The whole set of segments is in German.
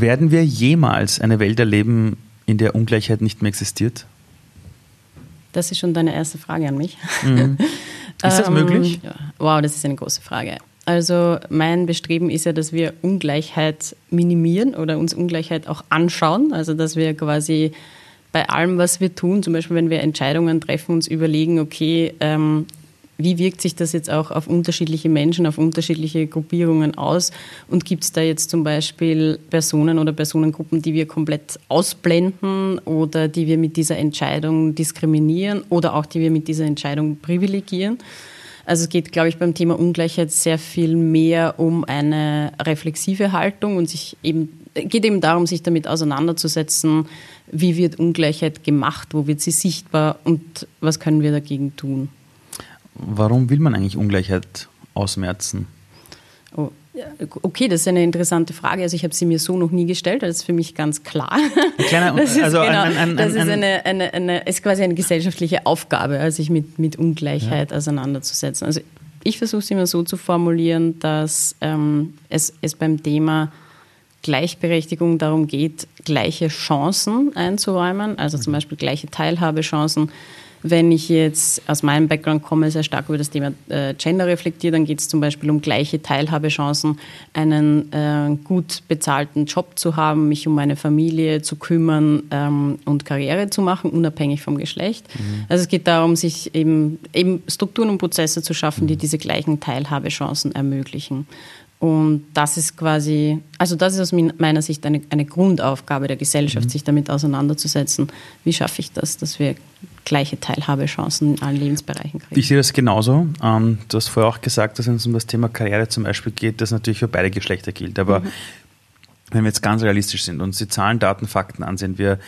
Werden wir jemals eine Welt erleben, in der Ungleichheit nicht mehr existiert? Das ist schon deine erste Frage an mich. Mhm. Ist das möglich? Ähm, wow, das ist eine große Frage. Also mein Bestreben ist ja, dass wir Ungleichheit minimieren oder uns Ungleichheit auch anschauen. Also dass wir quasi bei allem, was wir tun, zum Beispiel wenn wir Entscheidungen treffen, uns überlegen, okay, ähm, wie wirkt sich das jetzt auch auf unterschiedliche Menschen, auf unterschiedliche Gruppierungen aus? Und gibt es da jetzt zum Beispiel Personen oder Personengruppen, die wir komplett ausblenden oder die wir mit dieser Entscheidung diskriminieren oder auch die wir mit dieser Entscheidung privilegieren? Also es geht, glaube ich, beim Thema Ungleichheit sehr viel mehr um eine reflexive Haltung und sich eben geht eben darum, sich damit auseinanderzusetzen, wie wird Ungleichheit gemacht, wo wird sie sichtbar und was können wir dagegen tun. Warum will man eigentlich Ungleichheit ausmerzen? Oh, okay, das ist eine interessante Frage. Also ich habe sie mir so noch nie gestellt. Das ist für mich ganz klar. Kleiner, das ist, also genau, ein, ein, das ist, eine, eine, eine, ist quasi eine gesellschaftliche Aufgabe, also sich mit, mit Ungleichheit ja. auseinanderzusetzen. Also ich versuche es immer so zu formulieren, dass ähm, es, es beim Thema Gleichberechtigung darum geht, gleiche Chancen einzuräumen, also zum mhm. Beispiel gleiche Teilhabechancen wenn ich jetzt aus meinem Background komme, sehr stark über das Thema äh, Gender reflektiere, dann geht es zum Beispiel um gleiche Teilhabechancen, einen äh, gut bezahlten Job zu haben, mich um meine Familie zu kümmern ähm, und Karriere zu machen, unabhängig vom Geschlecht. Mhm. Also es geht darum, sich eben, eben Strukturen und Prozesse zu schaffen, die mhm. diese gleichen Teilhabechancen ermöglichen. Und das ist quasi, also das ist aus meiner Sicht eine, eine Grundaufgabe der Gesellschaft, mhm. sich damit auseinanderzusetzen. Wie schaffe ich das, dass wir gleiche Teilhabechancen in allen Lebensbereichen kriegen. Ich sehe das genauso. Ähm, du hast vorher auch gesagt, dass wenn es um das Thema Karriere zum Beispiel geht, das natürlich für beide Geschlechter gilt. Aber mhm. wenn wir jetzt ganz realistisch sind und uns die Zahlen, Daten, Fakten ansehen, wir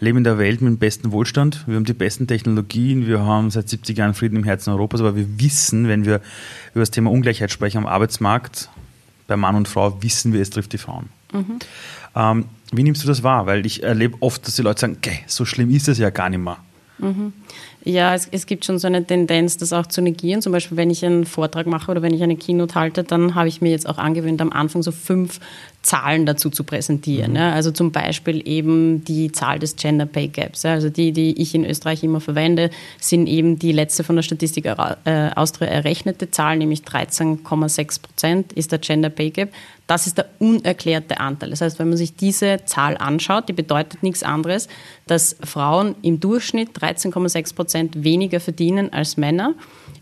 leben in der Welt mit dem besten Wohlstand, wir haben die besten Technologien, wir haben seit 70 Jahren Frieden im Herzen Europas, aber wir wissen, wenn wir über das Thema Ungleichheit sprechen am Arbeitsmarkt, bei Mann und Frau, wissen wir, es trifft die Frauen. Mhm. Ähm, wie nimmst du das wahr? Weil ich erlebe oft, dass die Leute sagen, okay, so schlimm ist es ja gar nicht mehr. Mhm. Ja, es, es, gibt schon so eine Tendenz, das auch zu negieren. Zum Beispiel, wenn ich einen Vortrag mache oder wenn ich eine Keynote halte, dann habe ich mir jetzt auch angewöhnt, am Anfang so fünf Zahlen dazu zu präsentieren. Mhm. Ja. Also zum Beispiel eben die Zahl des Gender Pay Gaps. Ja. Also die, die ich in Österreich immer verwende, sind eben die letzte von der Statistik äh, Austria errechnete Zahl, nämlich 13,6 Prozent ist der Gender Pay Gap. Das ist der unerklärte Anteil. Das heißt, wenn man sich diese Zahl anschaut, die bedeutet nichts anderes, dass Frauen im Durchschnitt 13,6 Prozent weniger verdienen als Männer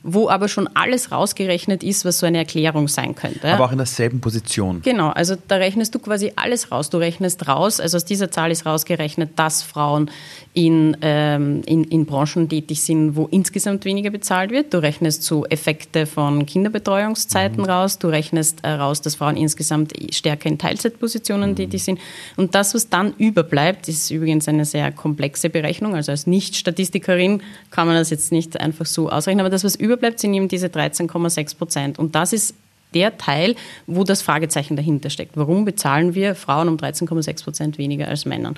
wo aber schon alles rausgerechnet ist, was so eine Erklärung sein könnte. Aber auch in derselben Position. Genau, also da rechnest du quasi alles raus. Du rechnest raus, also aus dieser Zahl ist rausgerechnet, dass Frauen in, ähm, in, in Branchen tätig sind, wo insgesamt weniger bezahlt wird. Du rechnest so Effekte von Kinderbetreuungszeiten mhm. raus. Du rechnest äh, raus, dass Frauen insgesamt stärker in Teilzeitpositionen mhm. tätig sind. Und das, was dann überbleibt, ist übrigens eine sehr komplexe Berechnung. Also als Nicht-Statistikerin kann man das jetzt nicht einfach so ausrechnen. Aber das, was überbleibt, überbleibt, sind eben diese 13,6 Prozent. Und das ist der Teil, wo das Fragezeichen dahinter steckt. Warum bezahlen wir Frauen um 13,6 Prozent weniger als Männern?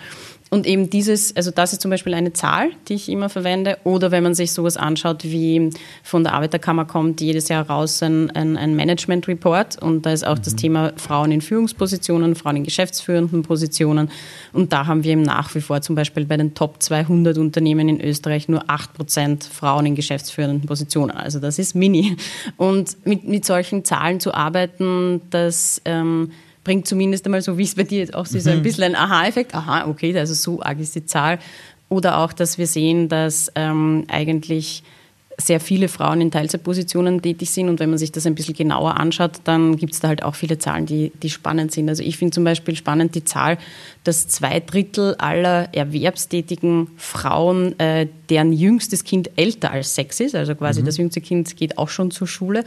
Und eben dieses, also das ist zum Beispiel eine Zahl, die ich immer verwende. Oder wenn man sich sowas anschaut, wie von der Arbeiterkammer kommt jedes Jahr raus ein, ein, ein Management Report. Und da ist auch mhm. das Thema Frauen in Führungspositionen, Frauen in geschäftsführenden Positionen. Und da haben wir eben nach wie vor zum Beispiel bei den Top 200 Unternehmen in Österreich nur 8 Prozent Frauen in geschäftsführenden Positionen. Also das ist mini. Und mit, mit solchen Zahlen zu arbeiten, das... Ähm, bringt zumindest einmal, so wie es bei dir jetzt auch ist, mhm. ein bisschen ein Aha-Effekt. Aha, okay, also so arg ist die Zahl. Oder auch, dass wir sehen, dass ähm, eigentlich sehr viele Frauen in Teilzeitpositionen tätig sind. Und wenn man sich das ein bisschen genauer anschaut, dann gibt es da halt auch viele Zahlen, die, die spannend sind. Also ich finde zum Beispiel spannend die Zahl, dass zwei Drittel aller erwerbstätigen Frauen, äh, deren jüngstes Kind älter als sechs ist, also quasi mhm. das jüngste Kind geht auch schon zur Schule,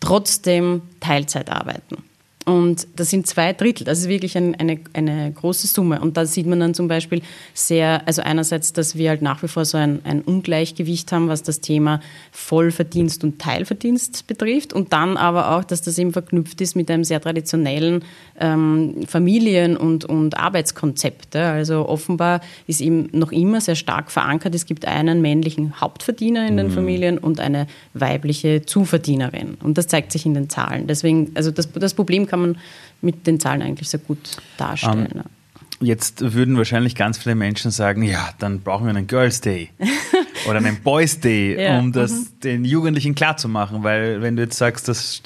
trotzdem Teilzeit arbeiten. Und das sind zwei Drittel. Das ist wirklich ein, eine, eine große Summe. Und da sieht man dann zum Beispiel sehr, also einerseits, dass wir halt nach wie vor so ein, ein Ungleichgewicht haben, was das Thema Vollverdienst und Teilverdienst betrifft. Und dann aber auch, dass das eben verknüpft ist mit einem sehr traditionellen ähm, Familien- und, und Arbeitskonzept. Also offenbar ist eben noch immer sehr stark verankert. Es gibt einen männlichen Hauptverdiener in den mhm. Familien und eine weibliche Zuverdienerin. Und das zeigt sich in den Zahlen. Deswegen, also das, das Problem kann man mit den Zahlen eigentlich sehr gut darstellen. Um, ähm, Jetzt würden wahrscheinlich ganz viele Menschen sagen, ja, dann brauchen wir einen Girls Day oder einen Boys Day, ja. um das mhm. den Jugendlichen klarzumachen. Weil wenn du jetzt sagst, das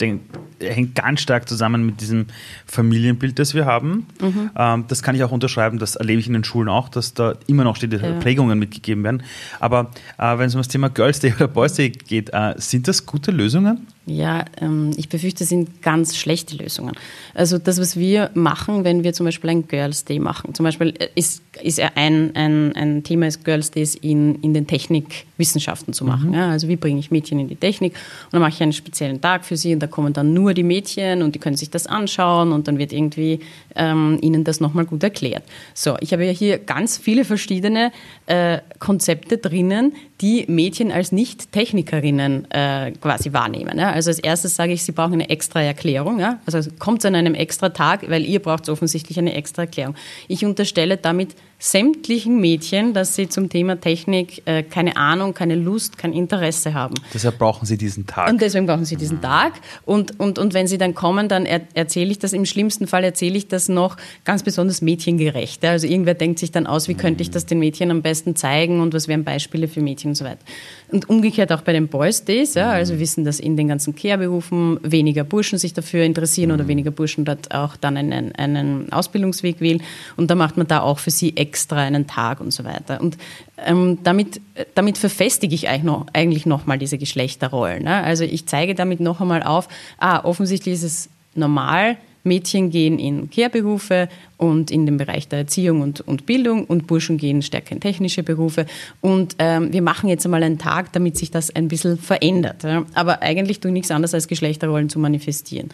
hängt ganz stark zusammen mit diesem Familienbild, das wir haben, mhm. ähm, das kann ich auch unterschreiben, das erlebe ich in den Schulen auch, dass da immer noch steht, ja. Prägungen mitgegeben werden. Aber äh, wenn es um das Thema Girls Day oder Boys Day geht, äh, sind das gute Lösungen? Ja, ähm, ich befürchte, das sind ganz schlechte Lösungen. Also das, was wir machen, wenn wir zum Beispiel ein Girls Day machen, zum Beispiel äh, ist, ist ein, ein, ein Thema ist Girls Days in, in den Technikwissenschaften zu machen. Mhm. Ja, also wie bringe ich Mädchen in die Technik und dann mache ich einen speziellen Tag für sie und da kommen dann nur die Mädchen und die können sich das anschauen und dann wird irgendwie ähm, ihnen das nochmal gut erklärt. So, ich habe ja hier ganz viele verschiedene äh, Konzepte drinnen, die Mädchen als Nicht-Technikerinnen äh, quasi wahrnehmen. Ja? Also als erstes sage ich, sie brauchen eine extra Erklärung. Ja? Also kommt an einem extra Tag, weil ihr braucht offensichtlich eine extra Erklärung. Ich unterstelle damit sämtlichen Mädchen, dass sie zum Thema Technik äh, keine Ahnung, keine Lust, kein Interesse haben. Deshalb brauchen sie diesen Tag. Und deswegen brauchen sie diesen mhm. Tag. Und, und, und wenn sie dann kommen, dann er, erzähle ich das, im schlimmsten Fall erzähle ich das noch ganz besonders mädchengerecht. Ja? Also irgendwer denkt sich dann aus, wie könnte ich das den Mädchen am besten zeigen und was wären Beispiele für Mädchen und so weiter. Und umgekehrt auch bei den Boys Days. Ja? Also wir wissen, dass in den ganzen Care-Berufen weniger Burschen sich dafür interessieren oder mhm. weniger Burschen dort auch dann einen, einen Ausbildungsweg wählen. Und da macht man da auch für sie extra einen Tag und so weiter. Und ähm, damit, damit verfestige ich eigentlich noch, eigentlich noch mal diese Geschlechterrollen. Ne? Also ich zeige damit noch einmal auf, ah, offensichtlich ist es normal, Mädchen gehen in Kehrberufe und in den Bereich der Erziehung und, und Bildung und Burschen gehen stärker in technische Berufe. Und ähm, wir machen jetzt einmal einen Tag, damit sich das ein bisschen verändert. Ja? Aber eigentlich tue ich nichts anderes, als Geschlechterrollen zu manifestieren.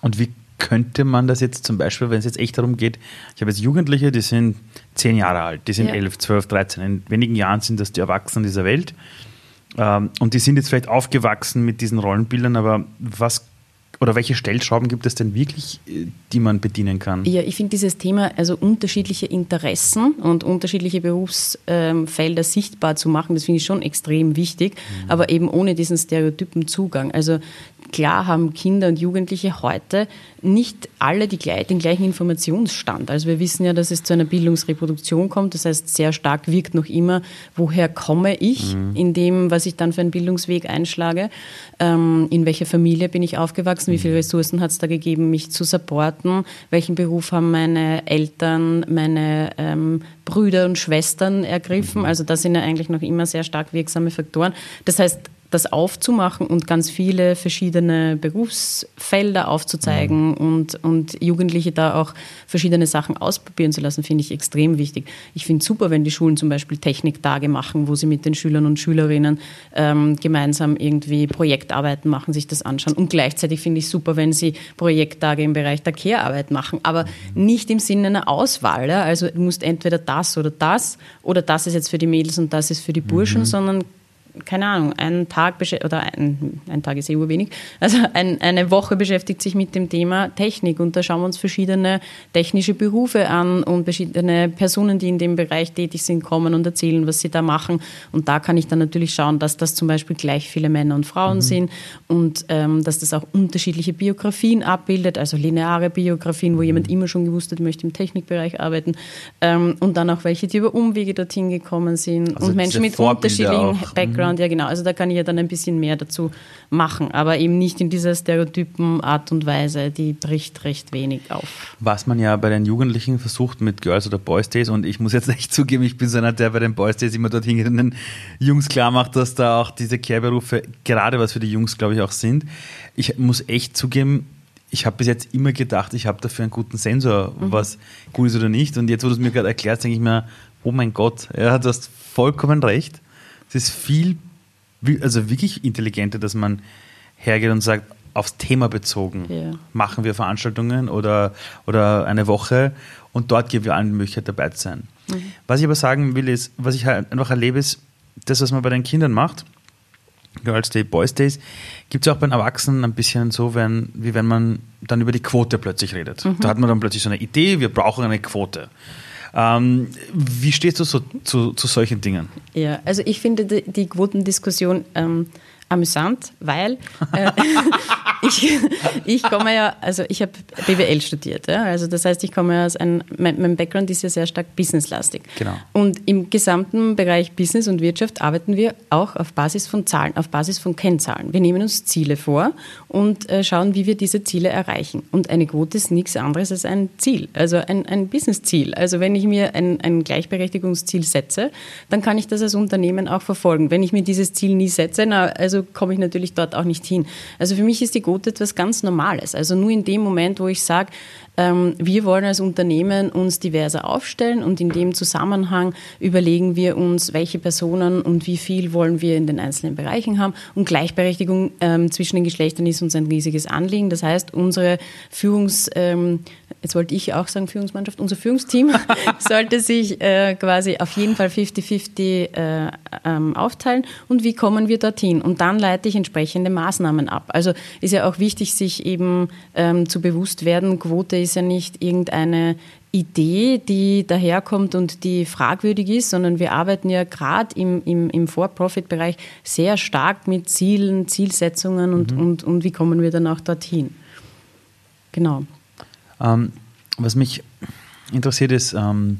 Und wie könnte man das jetzt zum Beispiel, wenn es jetzt echt darum geht, ich habe jetzt Jugendliche, die sind zehn Jahre alt, die sind ja. elf, zwölf, dreizehn, in wenigen Jahren sind das die Erwachsenen dieser Welt. Ähm, und die sind jetzt vielleicht aufgewachsen mit diesen Rollenbildern, aber was oder welche Stellschrauben gibt es denn wirklich, äh, die man bedienen kann? Ja, ich finde dieses Thema, also unterschiedliche Interessen und unterschiedliche Berufsfelder sichtbar zu machen, das finde ich schon extrem wichtig, mhm. aber eben ohne diesen stereotypen Zugang. Also klar haben Kinder und Jugendliche heute nicht alle die, den gleichen Informationsstand. Also wir wissen ja, dass es zu einer Bildungsreproduktion kommt. Das heißt, sehr stark wirkt noch immer, woher komme ich mhm. in dem, was ich dann für einen Bildungsweg einschlage. Ähm, in welcher Familie bin ich aufgewachsen? Wie viele mhm. Ressourcen hat es da gegeben, mich zu supporten? Welchen Beruf haben meine Eltern, meine ähm, Brüder und Schwestern ergriffen? Mhm. Also das sind ja eigentlich noch immer sehr stark wirksame Faktoren. Das heißt, das aufzumachen und ganz viele verschiedene Berufsfelder aufzuzeigen mhm. und, und Jugendliche da auch verschiedene Sachen ausprobieren zu lassen, finde ich extrem wichtig. Ich finde es super, wenn die Schulen zum Beispiel Techniktage machen, wo sie mit den Schülern und Schülerinnen ähm, gemeinsam irgendwie Projektarbeiten machen, sich das anschauen. Und gleichzeitig finde ich super, wenn sie Projekttage im Bereich der Care-Arbeit machen, aber mhm. nicht im Sinne einer Auswahl. Ja? Also du musst entweder das oder das oder das ist jetzt für die Mädels und das ist für die Burschen, mhm. sondern keine Ahnung, einen Tag oder ein, ein Tag ist eh wenig, also ein, eine Woche beschäftigt sich mit dem Thema Technik und da schauen wir uns verschiedene technische Berufe an und verschiedene Personen, die in dem Bereich tätig sind, kommen und erzählen, was sie da machen. Und da kann ich dann natürlich schauen, dass das zum Beispiel gleich viele Männer und Frauen mhm. sind und ähm, dass das auch unterschiedliche Biografien abbildet, also lineare Biografien, wo mhm. jemand immer schon gewusst hat, möchte im Technikbereich arbeiten ähm, und dann auch welche, die über Umwege dorthin gekommen sind also und Menschen mit Vorbilder unterschiedlichen auch. Backgrounds Background, ja genau. Also da kann ich ja dann ein bisschen mehr dazu machen, aber eben nicht in dieser stereotypen Art und Weise, die bricht recht wenig auf. Was man ja bei den Jugendlichen versucht mit Girls oder Boys Days und ich muss jetzt echt zugeben, ich bin so einer, der bei den Boys Days immer dorthin geht und den Jungs klar macht, dass da auch diese Care-Berufe gerade was für die Jungs, glaube ich, auch sind. Ich muss echt zugeben, ich habe bis jetzt immer gedacht, ich habe dafür einen guten Sensor, mhm. was gut ist oder nicht. Und jetzt, wo du es mir gerade erklärst, denke ich mir, oh mein Gott, ja, du hast vollkommen recht. Es ist viel, also wirklich intelligenter, dass man hergeht und sagt, aufs Thema bezogen yeah. machen wir Veranstaltungen oder, oder eine Woche und dort geben wir allen die Möglichkeit dabei zu sein. Mhm. Was ich aber sagen will, ist, was ich halt einfach erlebe, ist, das, was man bei den Kindern macht, Girls Day, Boys Days, gibt es auch bei den Erwachsenen ein bisschen so, wenn, wie wenn man dann über die Quote plötzlich redet. Mhm. Da hat man dann plötzlich so eine Idee, wir brauchen eine Quote. Ähm, wie stehst du so zu, zu, solchen Dingen? Ja, also ich finde die, die Quotendiskussion ähm, amüsant, weil äh, ich, ich komme ja, also ich habe BWL studiert, ja, also das heißt, ich komme aus einem, mein, mein Background ist ja sehr stark businesslastig. Genau. Und im gesamten Bereich Business und Wirtschaft arbeiten wir auch auf Basis von Zahlen, auf Basis von Kennzahlen. Wir nehmen uns Ziele vor und äh, schauen, wie wir diese Ziele erreichen. Und eine Quote ist nichts anderes als ein Ziel, also ein, ein Business-Ziel. Also wenn ich mir ein, ein Gleichberechtigungsziel setze, dann kann ich das als Unternehmen auch verfolgen. Wenn ich mir dieses Ziel nie setze, na, also komme ich natürlich dort auch nicht hin. Also für mich ist die Quote etwas ganz Normales. Also nur in dem Moment, wo ich sage, ähm, wir wollen als Unternehmen uns diverser aufstellen und in dem Zusammenhang überlegen wir uns, welche Personen und wie viel wollen wir in den einzelnen Bereichen haben. Und Gleichberechtigung ähm, zwischen den Geschlechtern ist uns ein riesiges Anliegen. Das heißt, unsere Führungs, ähm, jetzt wollte ich auch sagen Führungsmannschaft, unser Führungsteam sollte sich äh, quasi auf jeden Fall 50-50 äh, ähm, aufteilen. Und wie kommen wir dorthin? Und dann leite ich entsprechende Maßnahmen ab. Also ist ja auch wichtig, sich eben ähm, zu bewusst werden, Quote ist ist ja nicht irgendeine Idee, die daherkommt und die fragwürdig ist, sondern wir arbeiten ja gerade im, im, im For-Profit-Bereich sehr stark mit Zielen, Zielsetzungen und, mhm. und, und wie kommen wir dann auch dorthin. Genau. Ähm, was mich interessiert ist, ähm,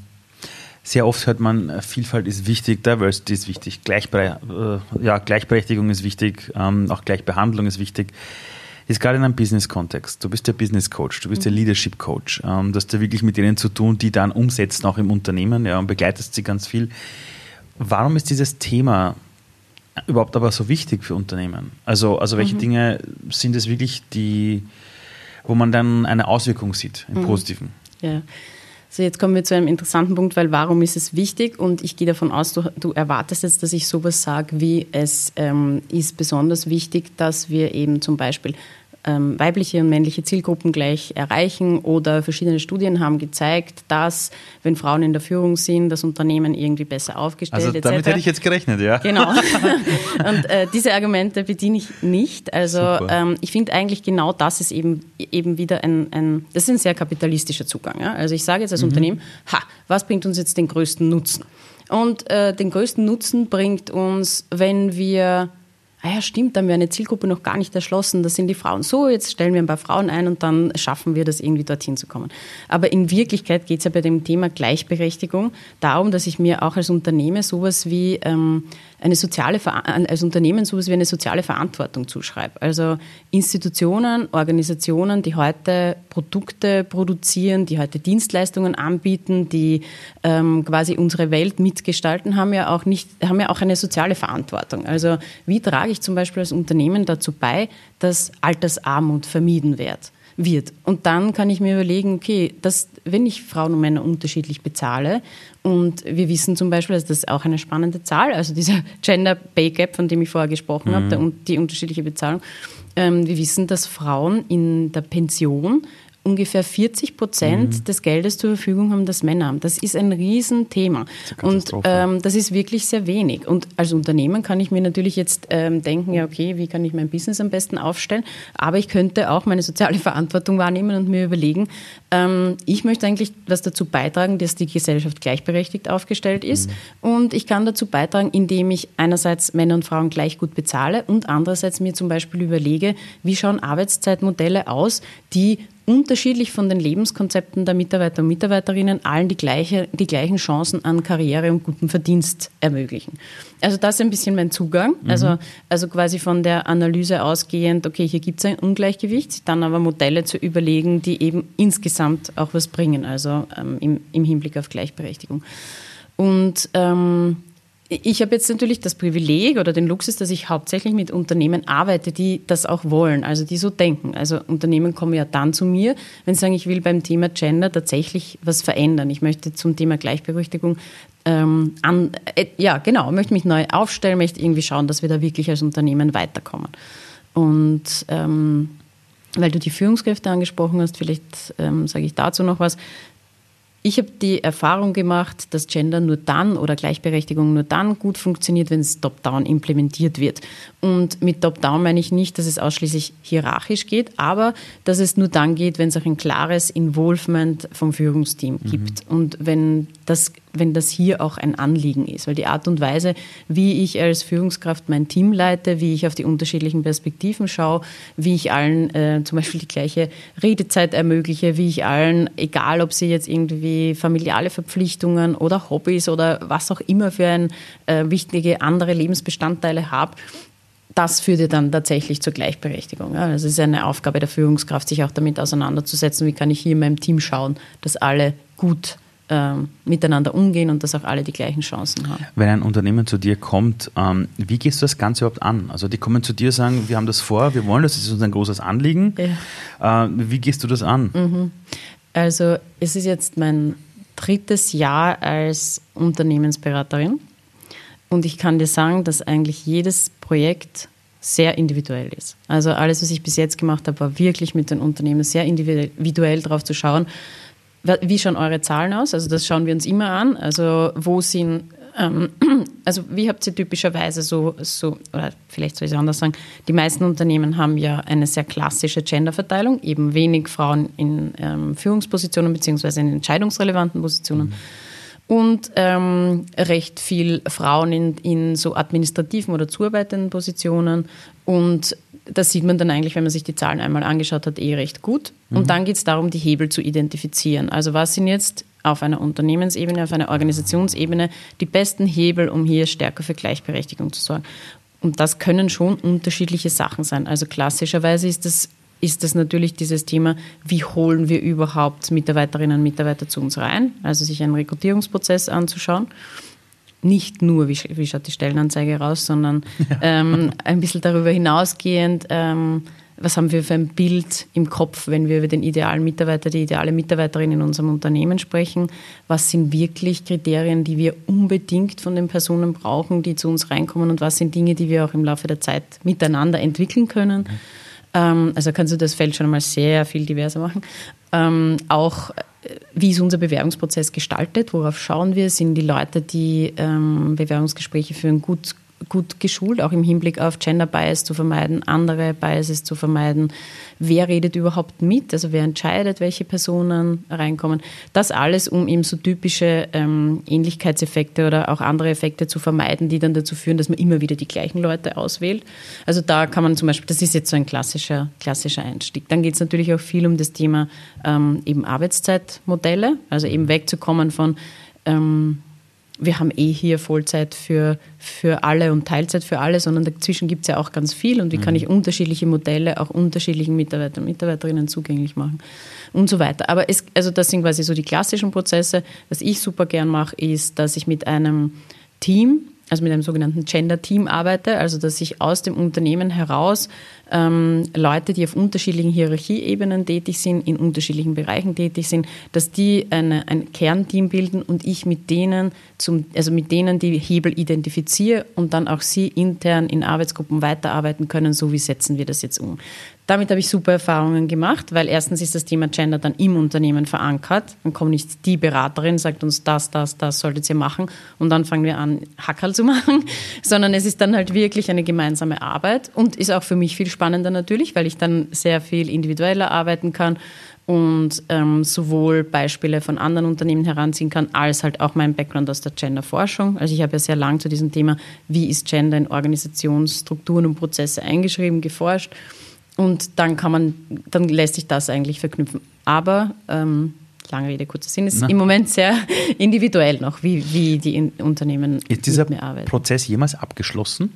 sehr oft hört man, Vielfalt ist wichtig, Diversity ist wichtig, Gleichbere äh, ja, Gleichberechtigung ist wichtig, ähm, auch Gleichbehandlung ist wichtig ist gerade in einem Business-Kontext. Du bist der Business-Coach, du bist der. Leadership-Coach. Ähm, du hast ja wirklich mit denen zu tun, die dann umsetzen, auch im Unternehmen, ja, und begleitest sie ganz viel. Warum ist dieses Thema überhaupt aber so wichtig für Unternehmen? Also, also welche mhm. Dinge sind es wirklich, die, wo man dann eine Auswirkung sieht im mhm. Positiven? Ja. So, jetzt kommen wir zu einem interessanten Punkt, weil warum ist es wichtig? Und ich gehe davon aus, du, du erwartest jetzt, dass ich sowas sage, wie es ähm, ist besonders wichtig, dass wir eben zum Beispiel ähm, weibliche und männliche Zielgruppen gleich erreichen oder verschiedene Studien haben gezeigt, dass wenn Frauen in der Führung sind, das Unternehmen irgendwie besser aufgestellt ist. Also damit hätte ich jetzt gerechnet, ja. Genau. und äh, diese Argumente bediene ich nicht. Also ähm, ich finde eigentlich genau das ist eben, eben wieder ein, ein, das ist ein sehr kapitalistischer Zugang. Ja? Also ich sage jetzt als mhm. Unternehmen, ha, was bringt uns jetzt den größten Nutzen? Und äh, den größten Nutzen bringt uns, wenn wir ah ja, stimmt, dann wäre eine Zielgruppe noch gar nicht erschlossen. Das sind die Frauen. So, jetzt stellen wir ein paar Frauen ein und dann schaffen wir das irgendwie dorthin zu kommen. Aber in Wirklichkeit geht es ja bei dem Thema Gleichberechtigung darum, dass ich mir auch als Unternehmen sowas wie ähm, eine soziale, als Unternehmen sowas wie eine soziale Verantwortung zuschreibe. Also Institutionen, Organisationen, die heute Produkte produzieren, die heute Dienstleistungen anbieten, die ähm, quasi unsere Welt mitgestalten, haben ja auch nicht, haben ja auch eine soziale Verantwortung. Also wie trage ich zum Beispiel als Unternehmen dazu bei, dass Altersarmut vermieden wird? Wird. Und dann kann ich mir überlegen, okay, das, wenn ich Frauen und Männer unterschiedlich bezahle und wir wissen zum Beispiel, also das ist auch eine spannende Zahl, also dieser Gender Pay Gap, von dem ich vorher gesprochen mhm. habe, der, die unterschiedliche Bezahlung. Ähm, wir wissen, dass Frauen in der Pension ungefähr 40 Prozent mhm. des Geldes zur Verfügung haben, das Männer haben. Das ist ein Riesenthema. Und ähm, das ist wirklich sehr wenig. Und als Unternehmen kann ich mir natürlich jetzt ähm, denken, ja, okay, wie kann ich mein Business am besten aufstellen? Aber ich könnte auch meine soziale Verantwortung wahrnehmen und mir überlegen, ich möchte eigentlich was dazu beitragen, dass die Gesellschaft gleichberechtigt aufgestellt ist. Mhm. Und ich kann dazu beitragen, indem ich einerseits Männer und Frauen gleich gut bezahle und andererseits mir zum Beispiel überlege, wie schauen Arbeitszeitmodelle aus, die unterschiedlich von den Lebenskonzepten der Mitarbeiter und Mitarbeiterinnen allen die, gleiche, die gleichen Chancen an Karriere und guten Verdienst ermöglichen. Also das ist ein bisschen mein Zugang. Mhm. Also, also quasi von der Analyse ausgehend, okay, hier gibt es ein Ungleichgewicht, dann aber Modelle zu überlegen, die eben insgesamt auch was bringen, also ähm, im, im Hinblick auf Gleichberechtigung. Und ähm, ich habe jetzt natürlich das Privileg oder den Luxus, dass ich hauptsächlich mit Unternehmen arbeite, die das auch wollen, also die so denken. Also Unternehmen kommen ja dann zu mir, wenn sie sagen, ich will beim Thema Gender tatsächlich was verändern. Ich möchte zum Thema Gleichberechtigung ähm, an, äh, ja genau, möchte mich neu aufstellen, möchte irgendwie schauen, dass wir da wirklich als Unternehmen weiterkommen. Und ähm, weil du die Führungskräfte angesprochen hast, vielleicht ähm, sage ich dazu noch was Ich habe die Erfahrung gemacht, dass Gender nur dann oder Gleichberechtigung nur dann gut funktioniert, wenn es top-down implementiert wird. Und mit top-down meine ich nicht, dass es ausschließlich hierarchisch geht, aber dass es nur dann geht, wenn es auch ein klares Involvement vom Führungsteam mhm. gibt. Und wenn das wenn das hier auch ein Anliegen ist. Weil die Art und Weise, wie ich als Führungskraft mein Team leite, wie ich auf die unterschiedlichen Perspektiven schaue, wie ich allen äh, zum Beispiel die gleiche Redezeit ermögliche, wie ich allen, egal ob sie jetzt irgendwie familiale Verpflichtungen oder Hobbys oder was auch immer für ein äh, wichtige andere Lebensbestandteile habe, das führt ja dann tatsächlich zur Gleichberechtigung. Ja. Also es ist eine Aufgabe der Führungskraft, sich auch damit auseinanderzusetzen, wie kann ich hier in meinem Team schauen, dass alle gut ähm, miteinander umgehen und dass auch alle die gleichen Chancen haben. Wenn ein Unternehmen zu dir kommt, ähm, wie gehst du das Ganze überhaupt an? Also die kommen zu dir und sagen, wir haben das vor, wir wollen das, das ist uns ein großes Anliegen. Ja. Äh, wie gehst du das an? Mhm. Also es ist jetzt mein drittes Jahr als Unternehmensberaterin und ich kann dir sagen, dass eigentlich jedes Projekt sehr individuell ist. Also alles, was ich bis jetzt gemacht habe, war wirklich mit den Unternehmen sehr individuell darauf zu schauen, wie schauen eure Zahlen aus? Also das schauen wir uns immer an. Also wo sind, ähm, also wie habt ihr typischerweise so, so, oder vielleicht soll ich es anders sagen, die meisten Unternehmen haben ja eine sehr klassische Genderverteilung, eben wenig Frauen in ähm, Führungspositionen beziehungsweise in entscheidungsrelevanten Positionen. Mhm. Und ähm, recht viel Frauen in, in so administrativen oder zuarbeitenden Positionen und das sieht man dann eigentlich, wenn man sich die Zahlen einmal angeschaut hat, eh recht gut. Und mhm. dann geht es darum, die Hebel zu identifizieren. Also was sind jetzt auf einer Unternehmensebene, auf einer Organisationsebene die besten Hebel, um hier stärker für Gleichberechtigung zu sorgen. Und das können schon unterschiedliche Sachen sein. Also klassischerweise ist das, ist das natürlich dieses Thema, wie holen wir überhaupt Mitarbeiterinnen und Mitarbeiter zu uns rein, also sich einen Rekrutierungsprozess anzuschauen nicht nur, wie, wie schaut die Stellenanzeige raus, sondern ja. ähm, ein bisschen darüber hinausgehend, ähm, was haben wir für ein Bild im Kopf, wenn wir über den idealen Mitarbeiter, die ideale Mitarbeiterin in unserem Unternehmen sprechen? Was sind wirklich Kriterien, die wir unbedingt von den Personen brauchen, die zu uns reinkommen? Und was sind Dinge, die wir auch im Laufe der Zeit miteinander entwickeln können? Mhm. Ähm, also kannst du das Feld schon einmal sehr viel diverser machen. Ähm, auch wie ist unser Bewerbungsprozess gestaltet? Worauf schauen wir? Sind die Leute, die ähm, Bewerbungsgespräche führen, gut gut geschult, auch im Hinblick auf Gender Bias zu vermeiden, andere Biases zu vermeiden. Wer redet überhaupt mit? Also wer entscheidet, welche Personen reinkommen? Das alles, um eben so typische ähm, Ähnlichkeitseffekte oder auch andere Effekte zu vermeiden, die dann dazu führen, dass man immer wieder die gleichen Leute auswählt. Also da kann man zum Beispiel, das ist jetzt so ein klassischer, klassischer Einstieg. Dann geht es natürlich auch viel um das Thema ähm, eben Arbeitszeitmodelle, also eben wegzukommen von ähm, wir haben eh hier Vollzeit für, für alle und Teilzeit für alle, sondern dazwischen gibt es ja auch ganz viel und wie mhm. kann ich unterschiedliche Modelle auch unterschiedlichen Mitarbeitern und Mitarbeiterinnen zugänglich machen und so weiter. Aber es, also das sind quasi so die klassischen Prozesse. Was ich super gern mache, ist, dass ich mit einem Team, also mit einem sogenannten Gender-Team arbeite, also dass ich aus dem Unternehmen heraus ähm, Leute, die auf unterschiedlichen Hierarchieebenen tätig sind, in unterschiedlichen Bereichen tätig sind, dass die eine, ein Kernteam bilden und ich mit denen zum, also mit denen die Hebel identifiziere und dann auch sie intern in Arbeitsgruppen weiterarbeiten können, so wie setzen wir das jetzt um. Damit habe ich super Erfahrungen gemacht, weil erstens ist das Thema Gender dann im Unternehmen verankert. Dann kommt nicht die Beraterin, sagt uns das, das, das solltet ihr machen und dann fangen wir an, Hackerl zu machen, sondern es ist dann halt wirklich eine gemeinsame Arbeit und ist auch für mich viel spannender natürlich, weil ich dann sehr viel individueller arbeiten kann und ähm, sowohl Beispiele von anderen Unternehmen heranziehen kann, als halt auch mein Background aus der Genderforschung. Also ich habe ja sehr lang zu diesem Thema, wie ist Gender in Organisationsstrukturen und Prozesse eingeschrieben, geforscht. Und dann kann man, dann lässt sich das eigentlich verknüpfen. Aber ähm, lange Rede, kurzer Sinn, ist Na. im Moment sehr individuell noch, wie, wie die Unternehmen ist dieser Prozess jemals abgeschlossen?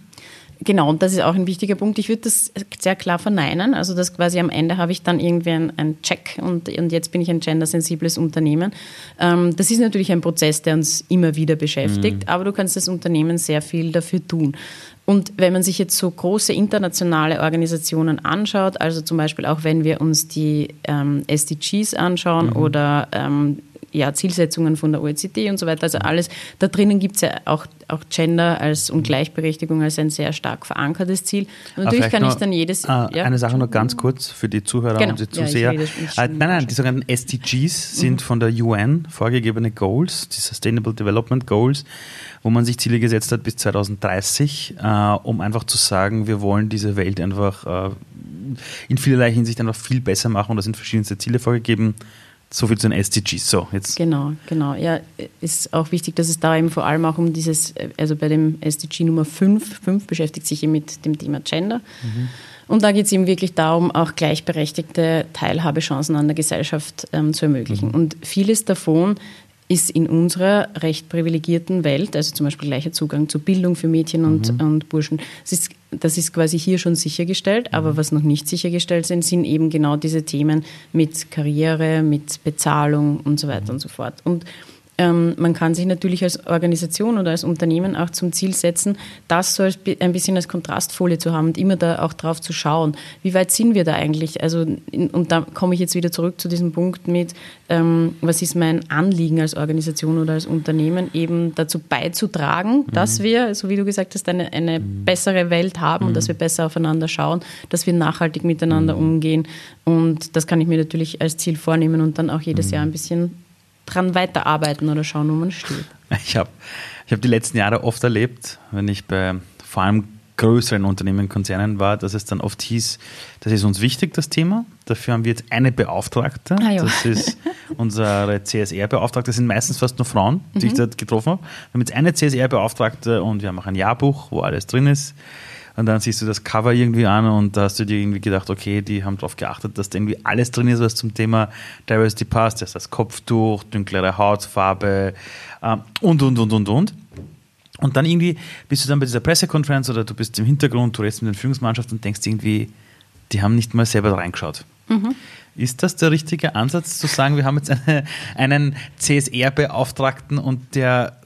Genau, und das ist auch ein wichtiger Punkt. Ich würde das sehr klar verneinen. Also, dass quasi am Ende habe ich dann irgendwie einen Check und, und jetzt bin ich ein gendersensibles Unternehmen. Ähm, das ist natürlich ein Prozess, der uns immer wieder beschäftigt, mhm. aber du kannst das Unternehmen sehr viel dafür tun. Und wenn man sich jetzt so große internationale Organisationen anschaut, also zum Beispiel auch wenn wir uns die ähm, SDGs anschauen mhm. oder ähm, ja, Zielsetzungen von der OECD und so weiter. Also alles, da drinnen gibt es ja auch, auch Gender als und Gleichberechtigung als ein sehr stark verankertes Ziel. Und natürlich kann ich dann jedes. Äh, ja, eine Sache noch ganz kurz für die Zuhörer genau. und die Zuseher. Ja, äh, nein, nein, die sogenannten SDGs sind mhm. von der UN vorgegebene Goals, die Sustainable Development Goals, wo man sich Ziele gesetzt hat bis 2030, äh, um einfach zu sagen, wir wollen diese Welt einfach äh, in vielerlei Hinsicht einfach viel besser machen und da sind verschiedenste Ziele vorgegeben. So viel zu den SDGs. So, jetzt. Genau, genau. Ja, ist auch wichtig, dass es da eben vor allem auch um dieses, also bei dem SDG Nummer 5, 5 beschäftigt sich eben mit dem Thema Gender. Mhm. Und da geht es eben wirklich darum, auch gleichberechtigte Teilhabechancen an der Gesellschaft ähm, zu ermöglichen. Mhm. Und vieles davon ist in unserer recht privilegierten Welt, also zum Beispiel gleicher Zugang zu Bildung für Mädchen und, mhm. und Burschen, das ist, das ist quasi hier schon sichergestellt, mhm. aber was noch nicht sichergestellt sind, sind eben genau diese Themen mit Karriere, mit Bezahlung und so weiter mhm. und so fort. Und ähm, man kann sich natürlich als Organisation oder als Unternehmen auch zum Ziel setzen, das so ein bisschen als Kontrastfolie zu haben und immer da auch drauf zu schauen. Wie weit sind wir da eigentlich? Also, und da komme ich jetzt wieder zurück zu diesem Punkt mit, ähm, was ist mein Anliegen als Organisation oder als Unternehmen, eben dazu beizutragen, mhm. dass wir, so wie du gesagt hast, eine, eine mhm. bessere Welt haben mhm. und dass wir besser aufeinander schauen, dass wir nachhaltig miteinander mhm. umgehen. Und das kann ich mir natürlich als Ziel vornehmen und dann auch jedes mhm. Jahr ein bisschen dran weiterarbeiten oder schauen, wo man steht? Ich habe ich hab die letzten Jahre oft erlebt, wenn ich bei vor allem größeren Unternehmen, Konzernen war, dass es dann oft hieß, das ist uns wichtig, das Thema. Dafür haben wir jetzt eine Beauftragte. Ah, das ist unsere CSR-Beauftragte. Das sind meistens fast nur Frauen, die mhm. ich dort getroffen habe. Wir haben jetzt eine CSR-Beauftragte und wir haben auch ein Jahrbuch, wo alles drin ist. Und dann siehst du das Cover irgendwie an und da hast du dir irgendwie gedacht, okay, die haben darauf geachtet, dass da irgendwie alles drin ist, was zum Thema Diversity passt. Das ist das Kopftuch, dunklere Hautfarbe äh, und, und, und, und, und. Und dann irgendwie bist du dann bei dieser Pressekonferenz oder du bist im Hintergrund, du redest mit den Führungsmannschaften und denkst irgendwie, die haben nicht mal selber reingeschaut. Mhm. Ist das der richtige Ansatz, zu sagen, wir haben jetzt eine, einen CSR-Beauftragten und der,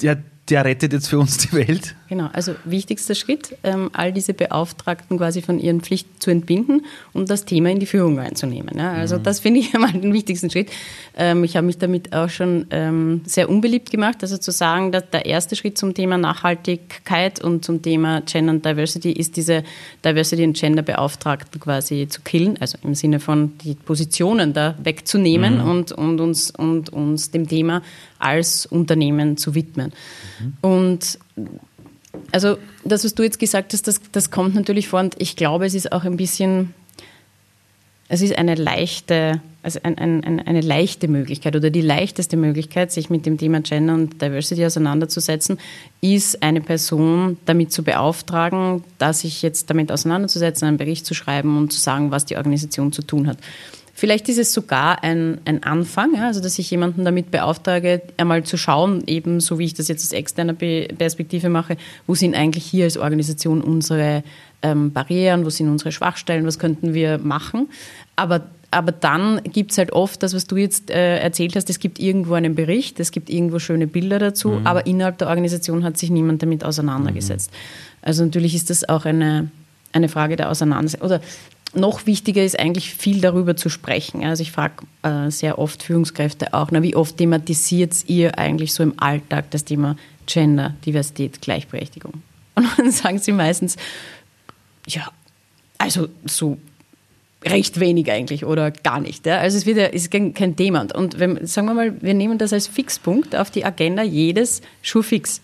der der rettet jetzt für uns die Welt. Genau, also wichtigster Schritt, ähm, all diese Beauftragten quasi von ihren Pflichten zu entbinden und das Thema in die Führung einzunehmen. Ja? Also mhm. das finde ich einmal den wichtigsten Schritt. Ähm, ich habe mich damit auch schon ähm, sehr unbeliebt gemacht, also zu sagen, dass der erste Schritt zum Thema Nachhaltigkeit und zum Thema Gender and Diversity ist diese Diversity and Gender Beauftragten quasi zu killen, also im Sinne von die Positionen da wegzunehmen mhm. und, und, uns, und uns dem Thema als Unternehmen zu widmen. Mhm. Und also das, was du jetzt gesagt hast, das, das kommt natürlich vor und ich glaube, es ist auch ein bisschen, es ist eine leichte, also ein, ein, eine leichte Möglichkeit oder die leichteste Möglichkeit, sich mit dem Thema Gender und Diversity auseinanderzusetzen, ist eine Person damit zu beauftragen, da sich jetzt damit auseinanderzusetzen, einen Bericht zu schreiben und zu sagen, was die Organisation zu tun hat. Vielleicht ist es sogar ein, ein Anfang, ja, also dass ich jemanden damit beauftrage, einmal zu schauen, eben so wie ich das jetzt aus externer Perspektive mache, wo sind eigentlich hier als Organisation unsere ähm, Barrieren, wo sind unsere Schwachstellen, was könnten wir machen. Aber, aber dann gibt es halt oft das, was du jetzt äh, erzählt hast, es gibt irgendwo einen Bericht, es gibt irgendwo schöne Bilder dazu, mhm. aber innerhalb der Organisation hat sich niemand damit auseinandergesetzt. Mhm. Also natürlich ist das auch eine, eine Frage der Auseinandersetzung. Oder noch wichtiger ist eigentlich viel darüber zu sprechen. Also ich frage äh, sehr oft Führungskräfte auch, na, wie oft thematisiert ihr eigentlich so im Alltag das Thema Gender, Diversität, Gleichberechtigung? Und dann sagen sie meistens, ja, also so recht wenig eigentlich oder gar nicht. Ja? Also es wird ja, ist kein Thema. Und wenn, sagen wir mal, wir nehmen das als Fixpunkt auf die Agenda jedes Schulfix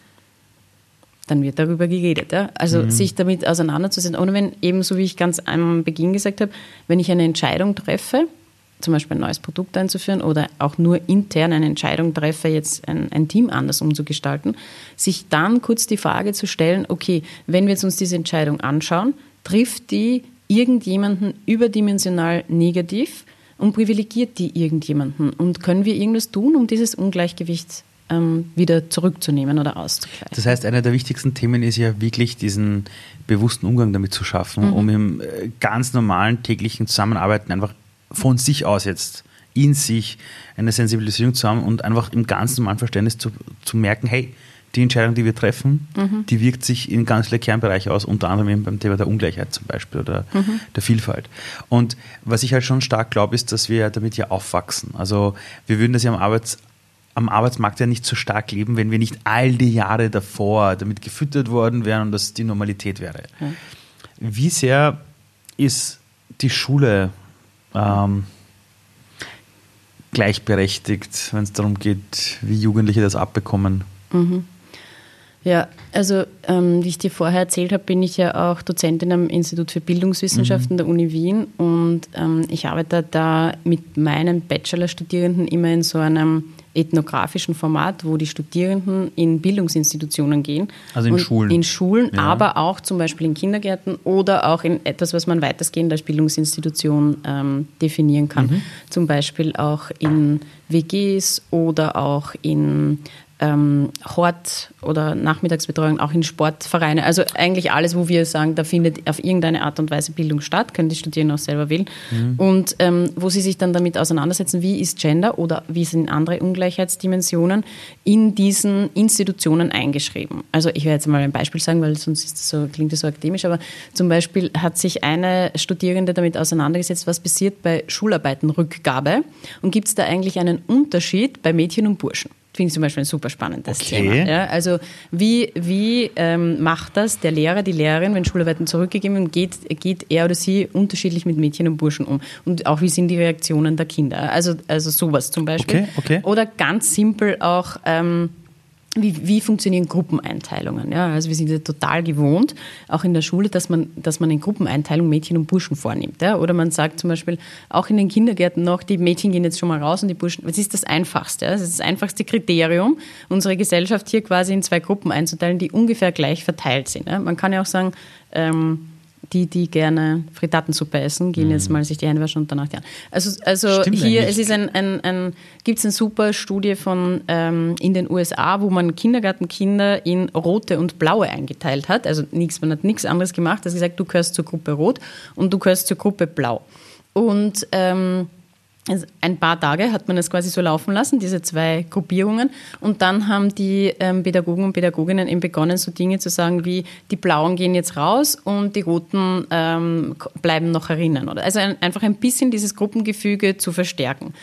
dann wird darüber geredet. Ja? Also mhm. sich damit auseinanderzusetzen. Und wenn eben, so wie ich ganz am Beginn gesagt habe, wenn ich eine Entscheidung treffe, zum Beispiel ein neues Produkt einzuführen oder auch nur intern eine Entscheidung treffe, jetzt ein, ein, Team anders umzugestalten, sich dann kurz die Frage zu stellen, okay, wenn wir jetzt uns diese Entscheidung anschauen, trifft die irgendjemanden überdimensional negativ und privilegiert die irgendjemanden? Und können wir irgendwas tun, um dieses Ungleichgewicht ähm, wieder zurückzunehmen oder auszugleichen. Das heißt, einer der wichtigsten Themen ist ja wirklich diesen bewussten Umgang damit zu schaffen, mhm. um im äh, ganz normalen täglichen Zusammenarbeiten einfach von sich aus jetzt in sich eine Sensibilisierung zu haben und einfach im ganz normalen Verständnis zu, zu merken, hey, die Entscheidung, die wir treffen, mhm. die wirkt sich in ganz viele Kernbereiche aus, unter anderem eben beim Thema der Ungleichheit zum Beispiel oder mhm. der Vielfalt. Und was ich halt schon stark glaube, ist, dass wir damit ja aufwachsen. Also wir würden das ja am, Arbeits, am Arbeitsmarkt ja nicht so stark leben, wenn wir nicht all die Jahre davor damit gefüttert worden wären und das die Normalität wäre. Mhm. Wie sehr ist die Schule ähm, gleichberechtigt, wenn es darum geht, wie Jugendliche das abbekommen? Mhm. Ja, also ähm, wie ich dir vorher erzählt habe, bin ich ja auch Dozentin am Institut für Bildungswissenschaften mhm. der Uni Wien und ähm, ich arbeite da mit meinen Bachelorstudierenden immer in so einem ethnografischen Format, wo die Studierenden in Bildungsinstitutionen gehen. Also in Schulen. In Schulen, ja. aber auch zum Beispiel in Kindergärten oder auch in etwas, was man weitestgehend als Bildungsinstitution ähm, definieren kann. Mhm. Zum Beispiel auch in WGs oder auch in ähm, Hort- oder Nachmittagsbetreuung, auch in Sportvereine. Also eigentlich alles, wo wir sagen, da findet auf irgendeine Art und Weise Bildung statt, können die Studierenden auch selber wählen. Mhm. Und ähm, wo sie sich dann damit auseinandersetzen, wie ist Gender oder wie sind andere Ungleichheitsdimensionen in diesen Institutionen eingeschrieben. Also ich werde jetzt mal ein Beispiel sagen, weil sonst ist das so, klingt das so akademisch, aber zum Beispiel hat sich eine Studierende damit auseinandergesetzt, was passiert bei Schularbeitenrückgabe und gibt es da eigentlich einen Unterschied bei Mädchen und Burschen? Finde ich zum Beispiel ein super spannendes okay. Thema. Ja, also wie, wie ähm, macht das der Lehrer, die Lehrerin, wenn Schularbeiten zurückgegeben werden, geht, geht er oder sie unterschiedlich mit Mädchen und Burschen um? Und auch wie sind die Reaktionen der Kinder? Also, also sowas zum Beispiel. Okay, okay. Oder ganz simpel auch... Ähm, wie, wie funktionieren Gruppeneinteilungen? Ja, also wir sind ja total gewohnt, auch in der Schule, dass man, dass man in Gruppeneinteilung Mädchen und Burschen vornimmt. Ja? Oder man sagt zum Beispiel auch in den Kindergärten noch, die Mädchen gehen jetzt schon mal raus und die Burschen. Was ist das Einfachste? Ja? Das ist das einfachste Kriterium, unsere Gesellschaft hier quasi in zwei Gruppen einzuteilen, die ungefähr gleich verteilt sind. Ja? Man kann ja auch sagen, ähm, die, die gerne Frittatensuppe essen, gehen mhm. jetzt mal sich die Hände waschen und danach die Also, also hier, es ist ein, ein, ein gibt es eine super Studie von ähm, in den USA, wo man Kindergartenkinder in rote und blaue eingeteilt hat. Also nichts, man hat nichts anderes gemacht, als gesagt, du gehörst zur Gruppe Rot und du gehörst zur Gruppe Blau. Und ähm, ein paar Tage hat man es quasi so laufen lassen, diese zwei Gruppierungen. Und dann haben die ähm, Pädagogen und Pädagoginnen eben begonnen, so Dinge zu sagen wie, die Blauen gehen jetzt raus und die Roten ähm, bleiben noch erinnern. Oder? Also ein, einfach ein bisschen dieses Gruppengefüge zu verstärken.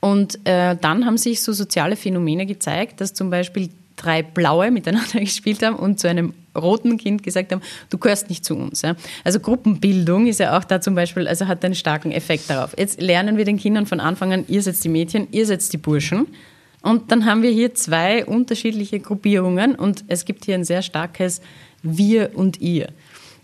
Und äh, dann haben sich so soziale Phänomene gezeigt, dass zum Beispiel drei Blaue miteinander gespielt haben und zu einem roten Kind gesagt haben, du gehörst nicht zu uns. Also Gruppenbildung ist ja auch da zum Beispiel, also hat einen starken Effekt darauf. Jetzt lernen wir den Kindern von Anfang an, ihr seid die Mädchen, ihr seid die Burschen. Und dann haben wir hier zwei unterschiedliche Gruppierungen und es gibt hier ein sehr starkes Wir und Ihr.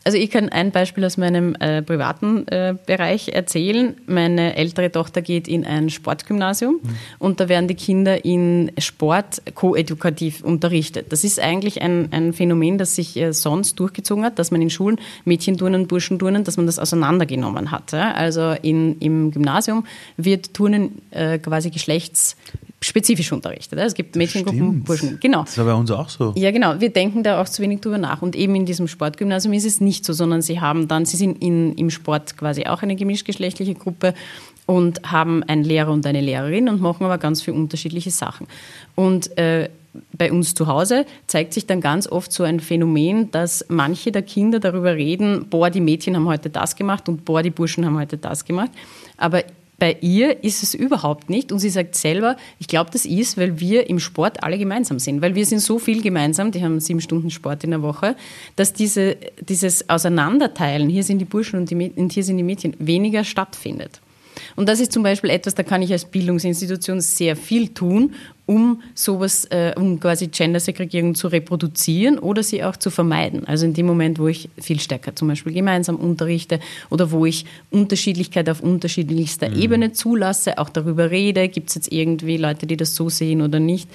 Also ich kann ein Beispiel aus meinem äh, privaten äh, Bereich erzählen. Meine ältere Tochter geht in ein Sportgymnasium mhm. und da werden die Kinder in Sport koedukativ unterrichtet. Das ist eigentlich ein, ein Phänomen, das sich äh, sonst durchgezogen hat, dass man in Schulen Mädchenturnen, Burschenturnen, dass man das auseinandergenommen hat. Ja? Also in, im Gymnasium wird Turnen äh, quasi geschlechts spezifisch unterrichtet. Es gibt Mädchengruppen, Burschen. Genau. Das ist bei uns auch so. Ja, genau. Wir denken da auch zu wenig drüber nach. Und eben in diesem Sportgymnasium ist es nicht so, sondern sie haben dann, sie sind in, im Sport quasi auch eine gemischtgeschlechtliche Gruppe und haben einen Lehrer und eine Lehrerin und machen aber ganz viele unterschiedliche Sachen. Und äh, bei uns zu Hause zeigt sich dann ganz oft so ein Phänomen, dass manche der Kinder darüber reden, boah, die Mädchen haben heute das gemacht und boah, die Burschen haben heute das gemacht. Aber bei ihr ist es überhaupt nicht. Und sie sagt selber, ich glaube, das ist, weil wir im Sport alle gemeinsam sind. Weil wir sind so viel gemeinsam, die haben sieben Stunden Sport in der Woche, dass diese, dieses Auseinanderteilen, hier sind die Burschen und, die, und hier sind die Mädchen, weniger stattfindet. Und das ist zum Beispiel etwas, da kann ich als Bildungsinstitution sehr viel tun, um sowas, äh, um quasi Gendersegregierung zu reproduzieren oder sie auch zu vermeiden. Also in dem Moment, wo ich viel stärker zum Beispiel gemeinsam unterrichte oder wo ich Unterschiedlichkeit auf unterschiedlichster mhm. Ebene zulasse, auch darüber rede, gibt es jetzt irgendwie Leute, die das so sehen oder nicht,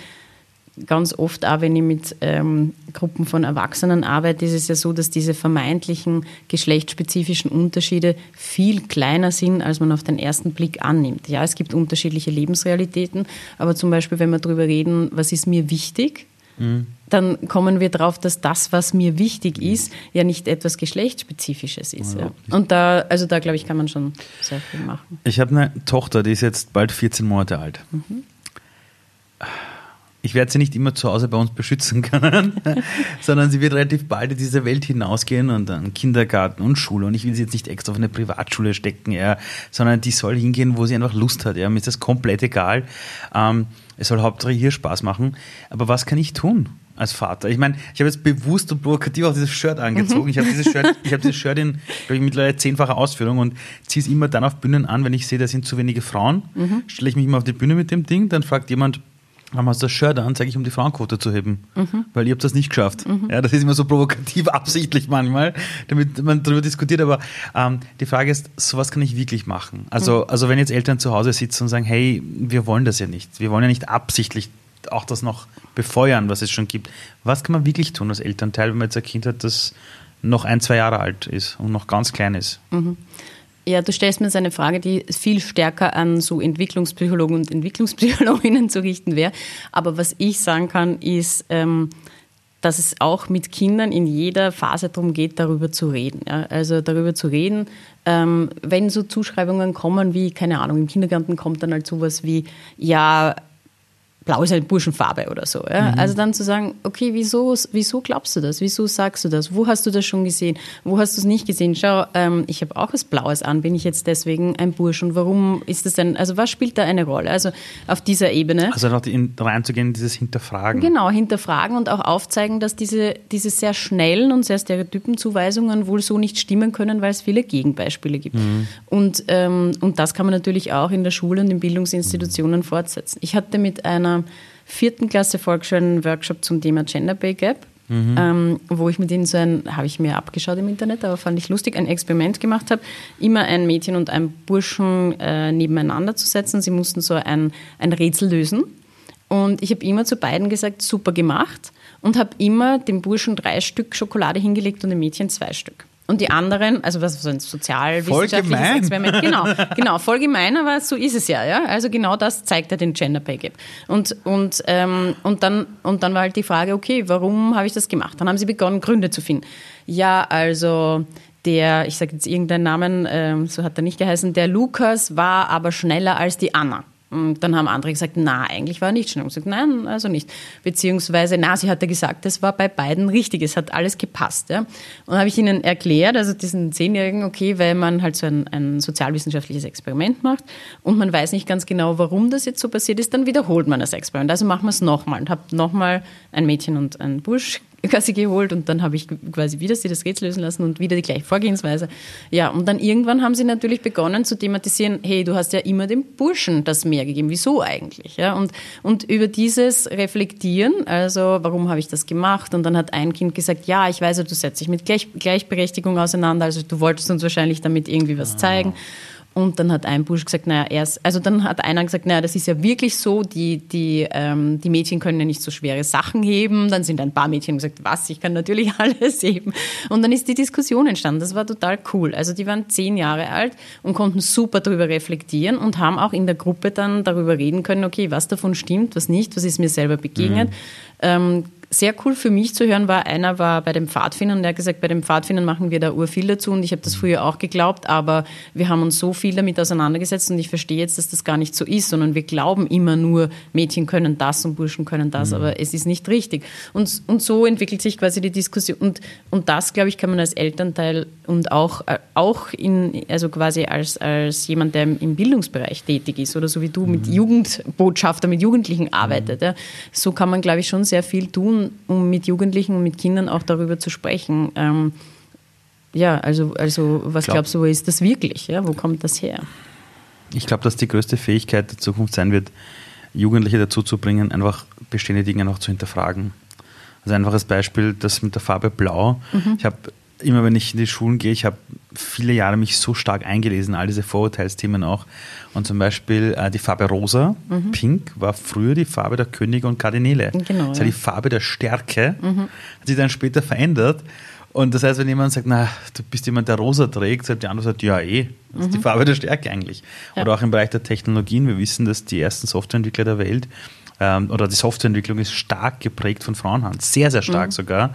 ganz oft auch, wenn ich mit ähm, Gruppen von Erwachsenen arbeite, ist es ja so, dass diese vermeintlichen geschlechtsspezifischen Unterschiede viel kleiner sind, als man auf den ersten Blick annimmt. Ja, es gibt unterschiedliche Lebensrealitäten, aber zum Beispiel, wenn wir darüber reden, was ist mir wichtig, mhm. dann kommen wir darauf, dass das, was mir wichtig ist, ja nicht etwas geschlechtsspezifisches ist. Ja. Und da, also da glaube ich, kann man schon sehr viel machen. Ich habe eine Tochter, die ist jetzt bald 14 Monate alt. Mhm ich werde sie nicht immer zu Hause bei uns beschützen können, sondern sie wird relativ bald in diese Welt hinausgehen und dann Kindergarten und Schule. Und ich will sie jetzt nicht extra auf eine Privatschule stecken, ja, sondern die soll hingehen, wo sie einfach Lust hat. Ja. Mir ist das komplett egal. Ähm, es soll hauptsächlich hier Spaß machen. Aber was kann ich tun? als Vater. Ich meine, ich habe jetzt bewusst und provokativ auch dieses Shirt angezogen. Ich habe dieses Shirt, ich habe dieses Shirt in, glaube ich, mittlerweile zehnfacher Ausführung und ziehe es immer dann auf Bühnen an, wenn ich sehe, da sind zu wenige Frauen. Mhm. Stelle ich mich immer auf die Bühne mit dem Ding, dann fragt jemand, haben wir das Shirt an, zeige ich, um die Frauenquote zu heben. Mhm. Weil ihr habt das nicht geschafft. Mhm. Ja, das ist immer so provokativ absichtlich manchmal, damit man darüber diskutiert. Aber ähm, die Frage ist, sowas kann ich wirklich machen. Also, mhm. also wenn jetzt Eltern zu Hause sitzen und sagen, hey, wir wollen das ja nicht. Wir wollen ja nicht absichtlich auch das noch befeuern, was es schon gibt. Was kann man wirklich tun als Elternteil, wenn man jetzt ein Kind hat, das noch ein, zwei Jahre alt ist und noch ganz klein ist? Ja, du stellst mir jetzt eine Frage, die viel stärker an so Entwicklungspsychologen und Entwicklungspsychologinnen zu richten wäre. Aber was ich sagen kann, ist, ähm, dass es auch mit Kindern in jeder Phase darum geht, darüber zu reden. Ja? Also darüber zu reden, ähm, wenn so Zuschreibungen kommen wie, keine Ahnung, im Kindergarten kommt dann halt sowas wie, ja, Blau ist eine Burschenfarbe oder so. Ja? Mhm. Also dann zu sagen, okay, wieso, wieso glaubst du das? Wieso sagst du das? Wo hast du das schon gesehen? Wo hast du es nicht gesehen? Schau, ähm, ich habe auch was Blaues an. Bin ich jetzt deswegen ein Bursch? Und warum ist das denn? Also was spielt da eine Rolle? Also auf dieser Ebene. Also noch in, reinzugehen, dieses Hinterfragen. Genau, hinterfragen und auch aufzeigen, dass diese, diese sehr schnellen und sehr stereotypen Zuweisungen wohl so nicht stimmen können, weil es viele Gegenbeispiele gibt. Mhm. Und, ähm, und das kann man natürlich auch in der Schule und in Bildungsinstitutionen fortsetzen. Ich hatte mit einer vierten Klasse Volksschule Workshop zum Thema Gender Pay Gap. Mhm. Ähm, wo ich mit ihnen so ein, habe ich mir abgeschaut im Internet, aber fand ich lustig, ein Experiment gemacht habe, immer ein Mädchen und ein Burschen äh, nebeneinander zu setzen. Sie mussten so ein, ein Rätsel lösen. Und ich habe immer zu beiden gesagt, super gemacht und habe immer dem Burschen drei Stück Schokolade hingelegt und dem Mädchen zwei Stück. Und die anderen, also was so ein sozialwissenschaftliches Experiment, genau, genau, voll gemein, aber so ist es ja, ja. Also genau das zeigt ja den Gender Pay Gap. Und, und, ähm, und, dann, und dann war halt die Frage, okay, warum habe ich das gemacht? Dann haben sie begonnen, Gründe zu finden. Ja, also der, ich sage jetzt irgendeinen Namen, ähm, so hat er nicht geheißen, der Lukas war aber schneller als die Anna. Und dann haben andere gesagt, na, eigentlich war er nicht schnell. Und gesagt, nein, also nicht. Beziehungsweise, na, sie hatte gesagt, das war bei beiden richtig, es hat alles gepasst. Ja. Und habe ich ihnen erklärt, also diesen Zehnjährigen, okay, weil man halt so ein, ein sozialwissenschaftliches Experiment macht und man weiß nicht ganz genau, warum das jetzt so passiert ist, dann wiederholt man das Experiment. Also machen wir es nochmal und habe nochmal ein Mädchen und einen Bursch quasi geholt und dann habe ich quasi wieder sie das Rätsel lösen lassen und wieder die gleiche Vorgehensweise. Ja, und dann irgendwann haben sie natürlich begonnen zu thematisieren, hey, du hast ja immer dem Burschen das mehr gegeben, wieso eigentlich? Ja, und, und über dieses Reflektieren, also warum habe ich das gemacht? Und dann hat ein Kind gesagt, ja, ich weiß, du setzt dich mit Gleich Gleichberechtigung auseinander, also du wolltest uns wahrscheinlich damit irgendwie was zeigen. Und dann hat ein Bursch gesagt, naja, er ist, also dann hat einer gesagt, naja, das ist ja wirklich so, die, die, ähm, die Mädchen können ja nicht so schwere Sachen heben. Dann sind ein paar Mädchen gesagt, was, ich kann natürlich alles heben. Und dann ist die Diskussion entstanden. Das war total cool. Also die waren zehn Jahre alt und konnten super darüber reflektieren und haben auch in der Gruppe dann darüber reden können, okay, was davon stimmt, was nicht, was ist mir selber begegnet. Mhm. Ähm, sehr cool für mich zu hören war, einer war bei den Pfadfindern und der hat gesagt, bei den Pfadfindern machen wir da urviel dazu und ich habe das früher auch geglaubt, aber wir haben uns so viel damit auseinandergesetzt und ich verstehe jetzt, dass das gar nicht so ist, sondern wir glauben immer nur, Mädchen können das und Burschen können das, mhm. aber es ist nicht richtig. Und, und so entwickelt sich quasi die Diskussion und, und das, glaube ich, kann man als Elternteil und auch, äh, auch in, also quasi als, als jemand, der im Bildungsbereich tätig ist oder so wie du mhm. mit Jugendbotschafter, mit Jugendlichen arbeitet, mhm. ja, so kann man, glaube ich, schon sehr viel tun um mit Jugendlichen und mit Kindern auch darüber zu sprechen. Ähm, ja, also, also was glaub, glaubst du, wo ist das wirklich? Ja? Wo kommt das her? Ich glaube, dass die größte Fähigkeit der Zukunft sein wird, Jugendliche dazu zu bringen, einfach bestehende Dinge noch zu hinterfragen. Also einfaches Beispiel, das mit der Farbe Blau. Mhm. Ich habe immer, wenn ich in die Schulen gehe, ich habe viele Jahre mich so stark eingelesen, all diese Vorurteilsthemen auch. Und zum Beispiel äh, die Farbe Rosa, mhm. Pink, war früher die Farbe der Könige und Kardinäle. Genau, das war ja. die Farbe der Stärke, mhm. hat sich dann später verändert. Und das heißt, wenn jemand sagt, na, du bist jemand, der rosa trägt, sagt die andere sagt, ja eh, das ist die mhm. Farbe der Stärke eigentlich. Ja. Oder auch im Bereich der Technologien, wir wissen, dass die ersten Softwareentwickler der Welt ähm, oder die Softwareentwicklung ist stark geprägt von Frauenhand, sehr, sehr stark mhm. sogar.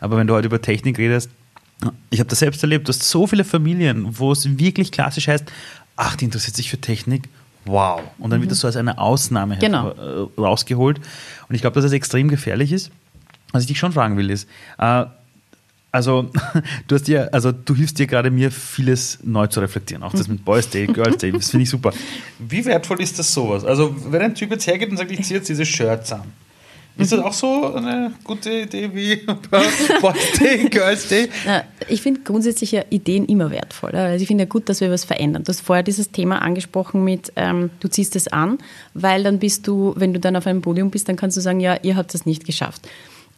Aber wenn du heute über Technik redest, ich habe das selbst erlebt, du hast so viele Familien, wo es wirklich klassisch heißt, ach, die interessiert sich für Technik, wow. Und dann mhm. wird das so als eine Ausnahme genau. Äh, rausgeholt. Und ich glaube, dass das extrem gefährlich ist. Was ich dich schon fragen will, ist, äh, also du hast dir, also du hilfst dir gerade mir vieles neu zu reflektieren, auch das mit Boys Day, Girls Day, das finde ich super. Wie wertvoll ist das sowas? Also wenn ein Typ jetzt hergeht und sagt, ich ziehe jetzt diese Shirts an, ist das auch so eine gute Idee wie Boys Day, Girls Day? Ich finde grundsätzlich ja Ideen immer wertvoll. Also ich finde ja gut, dass wir was verändern. Du hast vorher dieses Thema angesprochen mit, ähm, du ziehst es an, weil dann bist du, wenn du dann auf einem Podium bist, dann kannst du sagen, ja, ihr habt das nicht geschafft.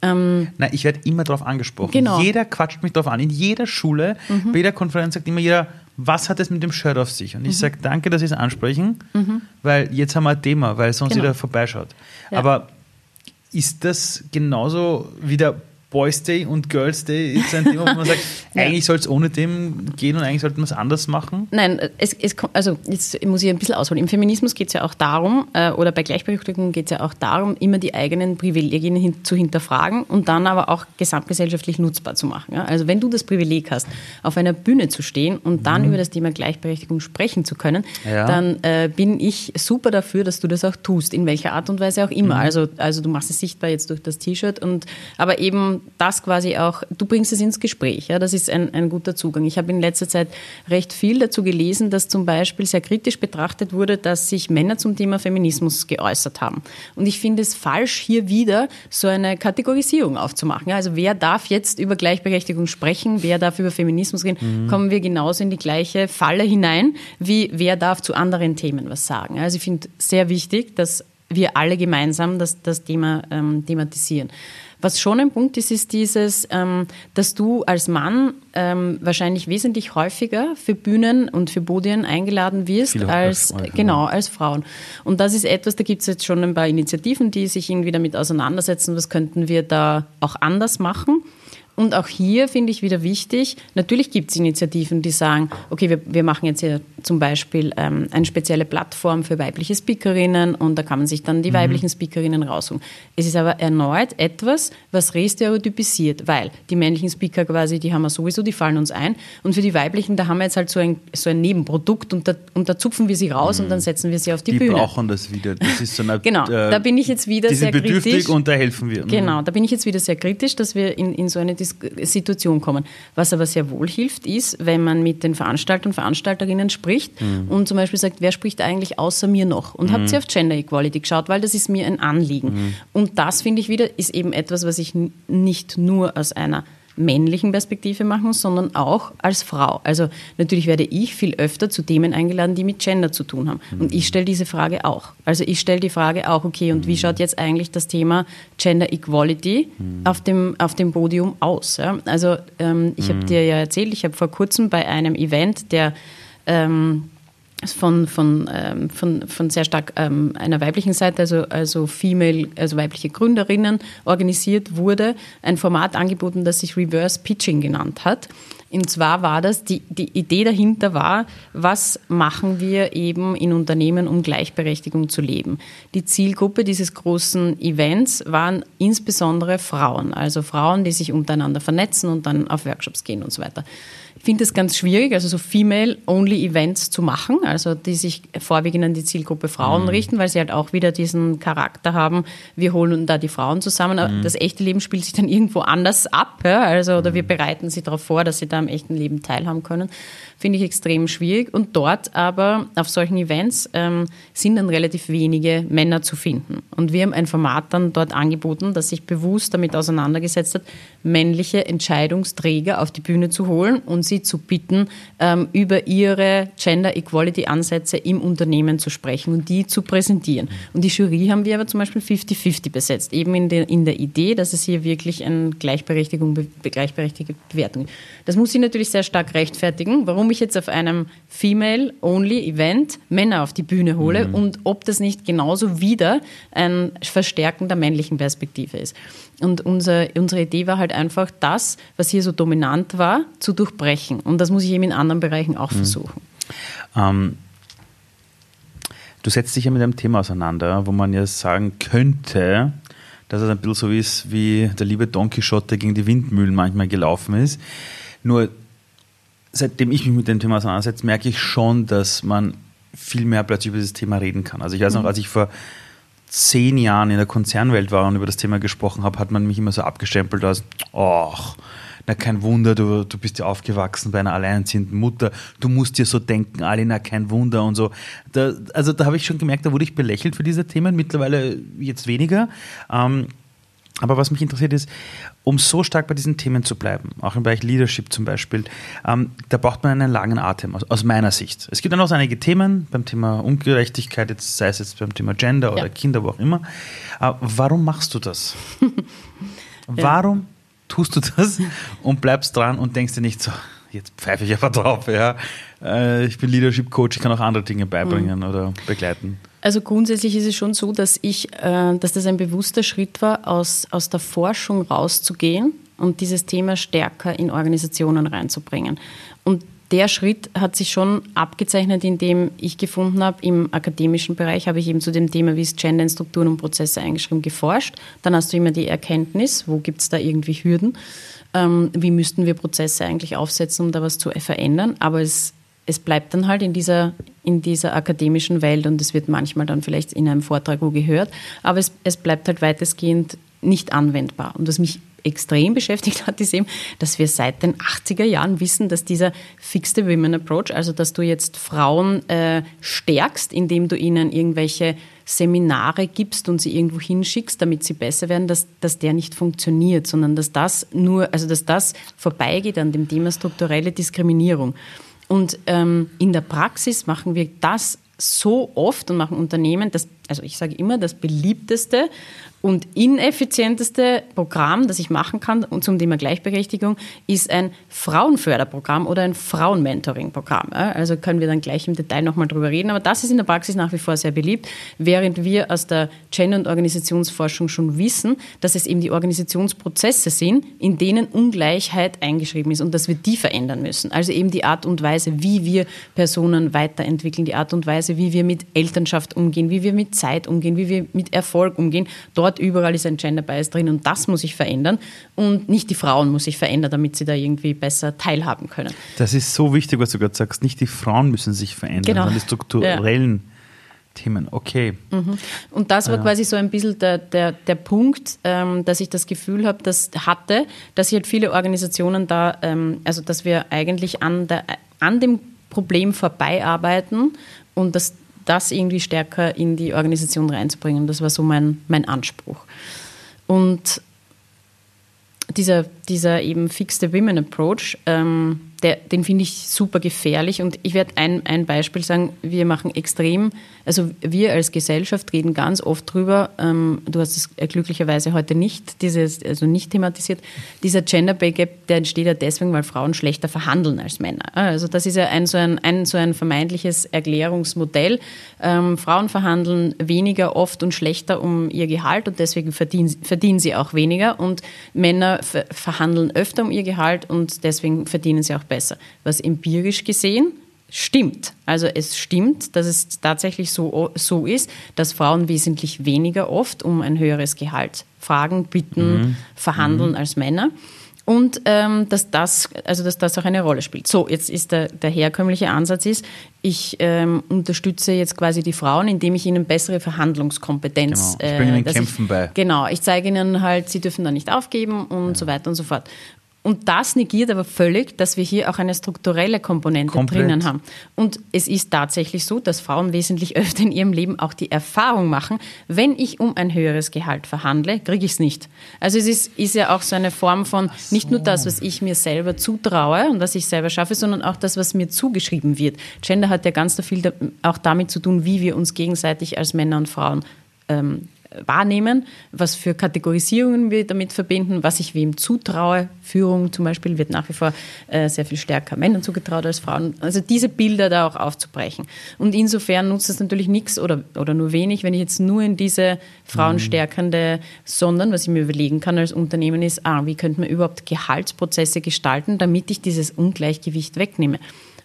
Ähm, Nein, ich werde immer darauf angesprochen. Genau. Jeder quatscht mich darauf an. In jeder Schule, mhm. bei jeder Konferenz sagt immer jeder, was hat es mit dem Shirt auf sich? Und ich mhm. sage, danke, dass Sie es ansprechen, mhm. weil jetzt haben wir ein Thema, weil sonst genau. jeder vorbeischaut. Ja. Aber ist das genauso wie der Boys Day und Girls Day ist ein Thema, wo man sagt, eigentlich soll es ohne dem gehen und eigentlich sollte man es anders machen? Nein, es, es, also jetzt muss ich ein bisschen ausholen. Im Feminismus geht es ja auch darum, äh, oder bei Gleichberechtigung geht es ja auch darum, immer die eigenen Privilegien hin, zu hinterfragen und dann aber auch gesamtgesellschaftlich nutzbar zu machen. Ja? Also wenn du das Privileg hast, auf einer Bühne zu stehen und dann mhm. über das Thema Gleichberechtigung sprechen zu können, ja. dann äh, bin ich super dafür, dass du das auch tust, in welcher Art und Weise auch immer. Mhm. Also, also du machst es sichtbar jetzt durch das T-Shirt und aber eben das quasi auch, du bringst es ins Gespräch. Ja, das ist ein, ein guter Zugang. Ich habe in letzter Zeit recht viel dazu gelesen, dass zum Beispiel sehr kritisch betrachtet wurde, dass sich Männer zum Thema Feminismus geäußert haben. Und ich finde es falsch, hier wieder so eine Kategorisierung aufzumachen. Ja, also wer darf jetzt über Gleichberechtigung sprechen, wer darf über Feminismus reden, mhm. kommen wir genauso in die gleiche Falle hinein, wie wer darf zu anderen Themen was sagen. Also ich finde sehr wichtig, dass wir alle gemeinsam das, das Thema ähm, thematisieren. Was schon ein Punkt ist, ist dieses, ähm, dass du als Mann ähm, wahrscheinlich wesentlich häufiger für Bühnen und für Podien eingeladen wirst Viele als, genau, als Frauen. Und das ist etwas, da gibt es jetzt schon ein paar Initiativen, die sich irgendwie damit auseinandersetzen, was könnten wir da auch anders machen. Und auch hier finde ich wieder wichtig, natürlich gibt es Initiativen, die sagen, okay, wir, wir machen jetzt hier zum Beispiel ähm, eine spezielle Plattform für weibliche Speakerinnen und da kann man sich dann die mhm. weiblichen Speakerinnen raussuchen. Es ist aber erneut etwas, was restereotypisiert, weil die männlichen Speaker quasi, die haben wir sowieso, die fallen uns ein und für die weiblichen, da haben wir jetzt halt so ein, so ein Nebenprodukt und da, und da zupfen wir sie raus mhm. und dann setzen wir sie auf die, die Bühne. Die brauchen das wieder. Das ist so eine, genau, äh, da bin ich jetzt wieder die sehr kritisch. und da helfen wir. Mhm. Genau, da bin ich jetzt wieder sehr kritisch, dass wir in, in so eine Situation kommen. Was aber sehr wohl hilft, ist, wenn man mit den Veranstaltern und Veranstalterinnen spricht mhm. und zum Beispiel sagt, wer spricht eigentlich außer mir noch? Und mhm. habt ihr auf Gender Equality geschaut, weil das ist mir ein Anliegen. Mhm. Und das finde ich wieder, ist eben etwas, was ich nicht nur aus einer männlichen Perspektive machen, sondern auch als Frau. Also natürlich werde ich viel öfter zu Themen eingeladen, die mit Gender zu tun haben. Und ich stelle diese Frage auch. Also ich stelle die Frage auch, okay, und wie schaut jetzt eigentlich das Thema Gender Equality auf, dem, auf dem Podium aus? Ja? Also ähm, ich habe dir ja erzählt, ich habe vor kurzem bei einem Event, der ähm, von, von, ähm, von, von sehr stark ähm, einer weiblichen Seite, also, also female, also weibliche Gründerinnen organisiert wurde, ein Format angeboten, das sich Reverse Pitching genannt hat. Und zwar war das, die, die Idee dahinter war, was machen wir eben in Unternehmen, um Gleichberechtigung zu leben. Die Zielgruppe dieses großen Events waren insbesondere Frauen, also Frauen, die sich untereinander vernetzen und dann auf Workshops gehen und so weiter. Ich finde es ganz schwierig, also so Female-Only-Events zu machen, also die sich vorwiegend an die Zielgruppe Frauen mhm. richten, weil sie halt auch wieder diesen Charakter haben, wir holen da die Frauen zusammen. Mhm. Das echte Leben spielt sich dann irgendwo anders ab, ja? also oder wir mhm. bereiten sie darauf vor, dass sie da am echten Leben teilhaben können finde ich extrem schwierig. Und dort aber auf solchen Events ähm, sind dann relativ wenige Männer zu finden. Und wir haben ein Format dann dort angeboten, das sich bewusst damit auseinandergesetzt hat, männliche Entscheidungsträger auf die Bühne zu holen und sie zu bitten, ähm, über ihre Gender Equality Ansätze im Unternehmen zu sprechen und die zu präsentieren. Und die Jury haben wir aber zum Beispiel 50-50 besetzt, eben in der, in der Idee, dass es hier wirklich eine Gleichberechtigung, gleichberechtigte Bewertung gibt. Das muss ich natürlich sehr stark rechtfertigen, warum ich jetzt auf einem Female-Only-Event Männer auf die Bühne hole mhm. und ob das nicht genauso wieder ein Verstärken der männlichen Perspektive ist. Und unser, unsere Idee war halt einfach, das, was hier so dominant war, zu durchbrechen. Und das muss ich eben in anderen Bereichen auch mhm. versuchen. Ähm, du setzt dich ja mit einem Thema auseinander, wo man ja sagen könnte, dass es ein bisschen so ist, wie der liebe Don Quixote gegen die Windmühlen manchmal gelaufen ist. Nur seitdem ich mich mit dem Thema auseinandersetze, merke ich schon, dass man viel mehr plötzlich über dieses Thema reden kann. Also ich weiß noch, als ich vor zehn Jahren in der Konzernwelt war und über das Thema gesprochen habe, hat man mich immer so abgestempelt als, ach, na kein Wunder, du, du bist ja aufgewachsen bei einer alleinerziehenden Mutter, du musst dir so denken, Ali, na kein Wunder und so. Da, also da habe ich schon gemerkt, da wurde ich belächelt für diese Themen, mittlerweile jetzt weniger. Ähm, aber was mich interessiert ist, um so stark bei diesen Themen zu bleiben, auch im Bereich Leadership zum Beispiel, ähm, da braucht man einen langen Atem, aus, aus, meiner Sicht. Es gibt dann auch so einige Themen beim Thema Ungerechtigkeit, jetzt, sei es jetzt beim Thema Gender oder ja. Kinder, wo auch immer. Äh, warum machst du das? warum tust du das und bleibst dran und denkst dir nicht so, jetzt pfeife ich einfach drauf, ja. Äh, ich bin Leadership Coach, ich kann auch andere Dinge beibringen mhm. oder begleiten. Also grundsätzlich ist es schon so, dass ich, äh, dass das ein bewusster Schritt war, aus, aus der Forschung rauszugehen und dieses Thema stärker in Organisationen reinzubringen. Und der Schritt hat sich schon abgezeichnet, indem ich gefunden habe, im akademischen Bereich habe ich eben zu dem Thema, wie ist Gender in Strukturen und Prozesse eingeschrieben, geforscht. Dann hast du immer die Erkenntnis, wo gibt es da irgendwie Hürden, ähm, wie müssten wir Prozesse eigentlich aufsetzen, um da was zu verändern. Aber es, es bleibt dann halt in dieser, in dieser akademischen Welt und es wird manchmal dann vielleicht in einem Vortrag wo gehört, aber es, es bleibt halt weitestgehend nicht anwendbar. Und was mich extrem beschäftigt hat, ist eben, dass wir seit den 80er Jahren wissen, dass dieser Fixed Women Approach, also dass du jetzt Frauen äh, stärkst, indem du ihnen irgendwelche Seminare gibst und sie irgendwo hinschickst, damit sie besser werden, dass, dass der nicht funktioniert, sondern dass das nur, also dass das vorbeigeht an dem Thema strukturelle Diskriminierung. Und ähm, in der Praxis machen wir das so oft und machen Unternehmen, das, also ich sage immer, das beliebteste und ineffizienteste Programm, das ich machen kann und zum Thema Gleichberechtigung, ist ein Frauenförderprogramm oder ein Frauenmentoring-Programm. Also können wir dann gleich im Detail nochmal drüber reden. Aber das ist in der Praxis nach wie vor sehr beliebt, während wir aus der Gender- und Organisationsforschung schon wissen, dass es eben die Organisationsprozesse sind, in denen Ungleichheit eingeschrieben ist und dass wir die verändern müssen. Also eben die Art und Weise, wie wir Personen weiterentwickeln, die Art und Weise, wie wir mit Elternschaft umgehen, wie wir mit Zeit umgehen, wie wir mit Erfolg umgehen. Dort überall ist ein Gender Bias drin und das muss sich verändern und nicht die Frauen muss sich verändern, damit sie da irgendwie besser teilhaben können. Das ist so wichtig, was du gerade sagst. Nicht die Frauen müssen sich verändern, genau. sondern die strukturellen ja. Themen. Okay. Mhm. Und das war ja. quasi so ein bisschen der, der, der Punkt, ähm, dass ich das Gefühl habe, dass hatte, dass sich halt viele Organisationen da, ähm, also dass wir eigentlich an, der, an dem Problem vorbeiarbeiten und dass das irgendwie stärker in die Organisation reinzubringen. Das war so mein, mein Anspruch. Und dieser, dieser eben Fixed Women Approach, ähm, der, den finde ich super gefährlich. Und ich werde ein, ein Beispiel sagen, wir machen extrem, also wir als Gesellschaft reden ganz oft drüber, ähm, du hast es glücklicherweise heute nicht, dieses, also nicht thematisiert, dieser Gender Pay Gap, der entsteht ja deswegen, weil Frauen schlechter verhandeln als Männer. Also das ist ja ein so ein, ein, so ein vermeintliches Erklärungsmodell. Ähm, Frauen verhandeln weniger oft und schlechter um ihr Gehalt und deswegen verdienen, verdienen sie auch weniger und Männer verhandeln öfter um ihr Gehalt und deswegen verdienen sie auch besser. Was empirisch gesehen stimmt. Also es stimmt, dass es tatsächlich so, so ist, dass Frauen wesentlich weniger oft um ein höheres Gehalt fragen, bitten, mhm. verhandeln mhm. als Männer. Und ähm, dass, das, also dass das auch eine Rolle spielt. So, jetzt ist der, der herkömmliche Ansatz ist, ich ähm, unterstütze jetzt quasi die Frauen, indem ich ihnen bessere Verhandlungskompetenz. Genau. Ich bringe ihnen äh, Kämpfen ich, bei. Genau, ich zeige ihnen halt, sie dürfen da nicht aufgeben und ja. so weiter und so fort. Und das negiert aber völlig, dass wir hier auch eine strukturelle Komponente Komplett. drinnen haben. Und es ist tatsächlich so, dass Frauen wesentlich öfter in ihrem Leben auch die Erfahrung machen, wenn ich um ein höheres Gehalt verhandle, kriege ich es nicht. Also es ist, ist ja auch so eine Form von so. nicht nur das, was ich mir selber zutraue und was ich selber schaffe, sondern auch das, was mir zugeschrieben wird. Gender hat ja ganz viel auch damit zu tun, wie wir uns gegenseitig als Männer und Frauen ähm, wahrnehmen, was für Kategorisierungen wir damit verbinden, was ich wem zutraue. Führung zum Beispiel wird nach wie vor äh, sehr viel stärker Männern zugetraut als Frauen. Also diese Bilder da auch aufzubrechen. Und insofern nutzt es natürlich nichts oder, oder nur wenig, wenn ich jetzt nur in diese frauenstärkende, sondern was ich mir überlegen kann als Unternehmen ist, ah, wie könnte man überhaupt Gehaltsprozesse gestalten, damit ich dieses Ungleichgewicht wegnehme.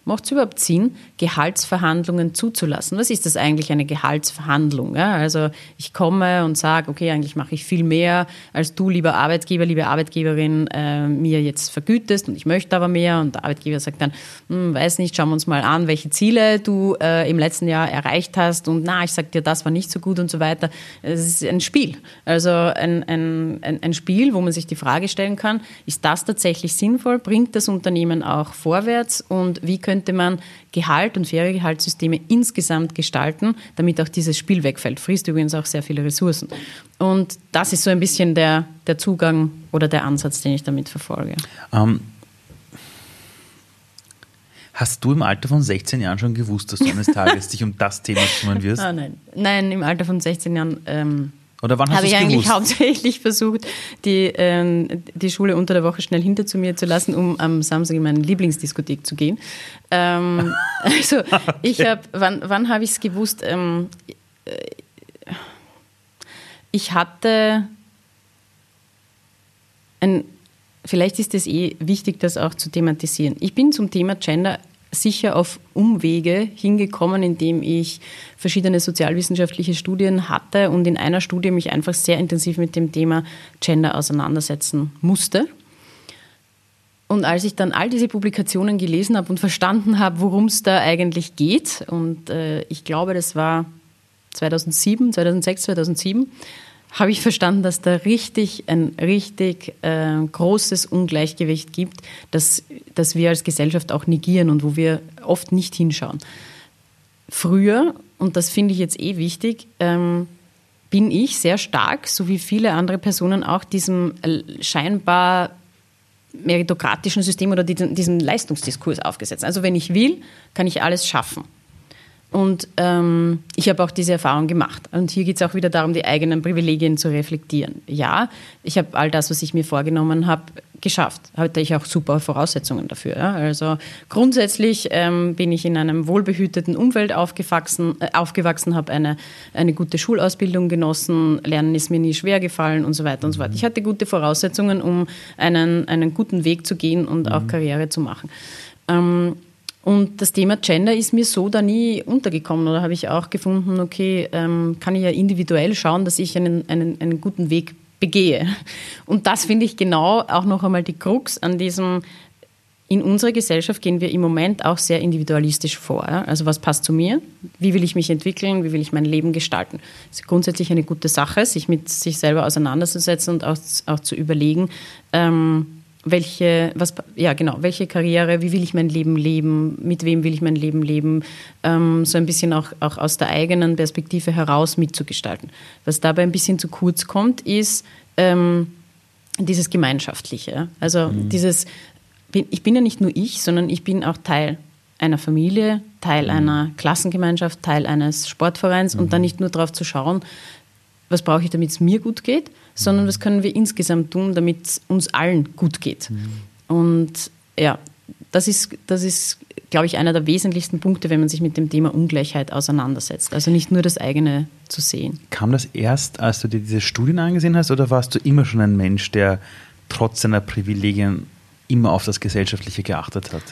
Macht es überhaupt Sinn, Gehaltsverhandlungen zuzulassen? Was ist das eigentlich, eine Gehaltsverhandlung? Ja, also ich komme und sage, okay, eigentlich mache ich viel mehr, als du, lieber Arbeitgeber, liebe Arbeitgeberin, äh, mir jetzt vergütest und ich möchte aber mehr. Und der Arbeitgeber sagt dann, hm, weiß nicht, schauen wir uns mal an, welche Ziele du äh, im letzten Jahr erreicht hast und na, ich sage dir, das war nicht so gut und so weiter. Es ist ein Spiel. Also ein, ein, ein, ein Spiel, wo man sich die Frage stellen kann, ist das tatsächlich sinnvoll? Bringt das Unternehmen auch vorwärts? Und wie könnte man Gehalt und faire Gehaltssysteme insgesamt gestalten, damit auch dieses Spiel wegfällt? Frisst übrigens auch sehr viele Ressourcen. Und das ist so ein bisschen der, der Zugang oder der Ansatz, den ich damit verfolge. Ähm, hast du im Alter von 16 Jahren schon gewusst, dass du eines Tages dich um das Thema kümmern wirst? Ah, nein. nein, im Alter von 16 Jahren ähm, oder wann hast Habe du ich es eigentlich gewusst? hauptsächlich versucht, die, ähm, die Schule unter der Woche schnell hinter zu mir zu lassen, um am Samstag in meine Lieblingsdiskothek zu gehen. Ähm, also ich habe, wann, wann habe ich es gewusst? Ähm, äh, ich hatte ein, vielleicht ist es eh wichtig, das auch zu thematisieren. Ich bin zum Thema Gender sicher auf Umwege hingekommen, indem ich verschiedene sozialwissenschaftliche Studien hatte und in einer Studie mich einfach sehr intensiv mit dem Thema Gender auseinandersetzen musste. Und als ich dann all diese Publikationen gelesen habe und verstanden habe, worum es da eigentlich geht, und äh, ich glaube, das war 2007, 2006, 2007, habe ich verstanden, dass da richtig ein richtig äh, großes Ungleichgewicht gibt, das, das wir als Gesellschaft auch negieren und wo wir oft nicht hinschauen. Früher, und das finde ich jetzt eh wichtig, ähm, bin ich sehr stark, so wie viele andere Personen auch, diesem äh, scheinbar meritokratischen System oder diesem Leistungsdiskurs aufgesetzt. Also wenn ich will, kann ich alles schaffen. Und ähm, ich habe auch diese Erfahrung gemacht. Und hier geht es auch wieder darum, die eigenen Privilegien zu reflektieren. Ja, ich habe all das, was ich mir vorgenommen habe, geschafft. Hatte ich auch super Voraussetzungen dafür. Ja? Also grundsätzlich ähm, bin ich in einem wohlbehüteten Umfeld aufgewachsen, äh, aufgewachsen habe eine, eine gute Schulausbildung genossen, Lernen ist mir nie schwer gefallen und so weiter und so fort. Ich hatte gute Voraussetzungen, um einen, einen guten Weg zu gehen und auch Karriere zu machen. Ähm, und das Thema Gender ist mir so da nie untergekommen oder habe ich auch gefunden, okay, ähm, kann ich ja individuell schauen, dass ich einen, einen, einen guten Weg begehe. Und das finde ich genau auch noch einmal die Krux an diesem, in unserer Gesellschaft gehen wir im Moment auch sehr individualistisch vor. Also was passt zu mir? Wie will ich mich entwickeln? Wie will ich mein Leben gestalten? Es ist grundsätzlich eine gute Sache, sich mit sich selber auseinanderzusetzen und auch, auch zu überlegen, ähm, welche, was, ja genau, welche Karriere, wie will ich mein Leben leben, mit wem will ich mein Leben leben, ähm, so ein bisschen auch, auch aus der eigenen Perspektive heraus mitzugestalten. Was dabei ein bisschen zu kurz kommt, ist ähm, dieses Gemeinschaftliche. Also mhm. dieses, ich bin ja nicht nur ich, sondern ich bin auch Teil einer Familie, Teil mhm. einer Klassengemeinschaft, Teil eines Sportvereins mhm. und dann nicht nur darauf zu schauen, was brauche ich, damit es mir gut geht, sondern was können wir insgesamt tun, damit es uns allen gut geht. Und ja, das ist, das ist, glaube ich, einer der wesentlichsten Punkte, wenn man sich mit dem Thema Ungleichheit auseinandersetzt. Also nicht nur das eigene zu sehen. Kam das erst, als du dir diese Studien angesehen hast, oder warst du immer schon ein Mensch, der trotz seiner Privilegien immer auf das Gesellschaftliche geachtet hat?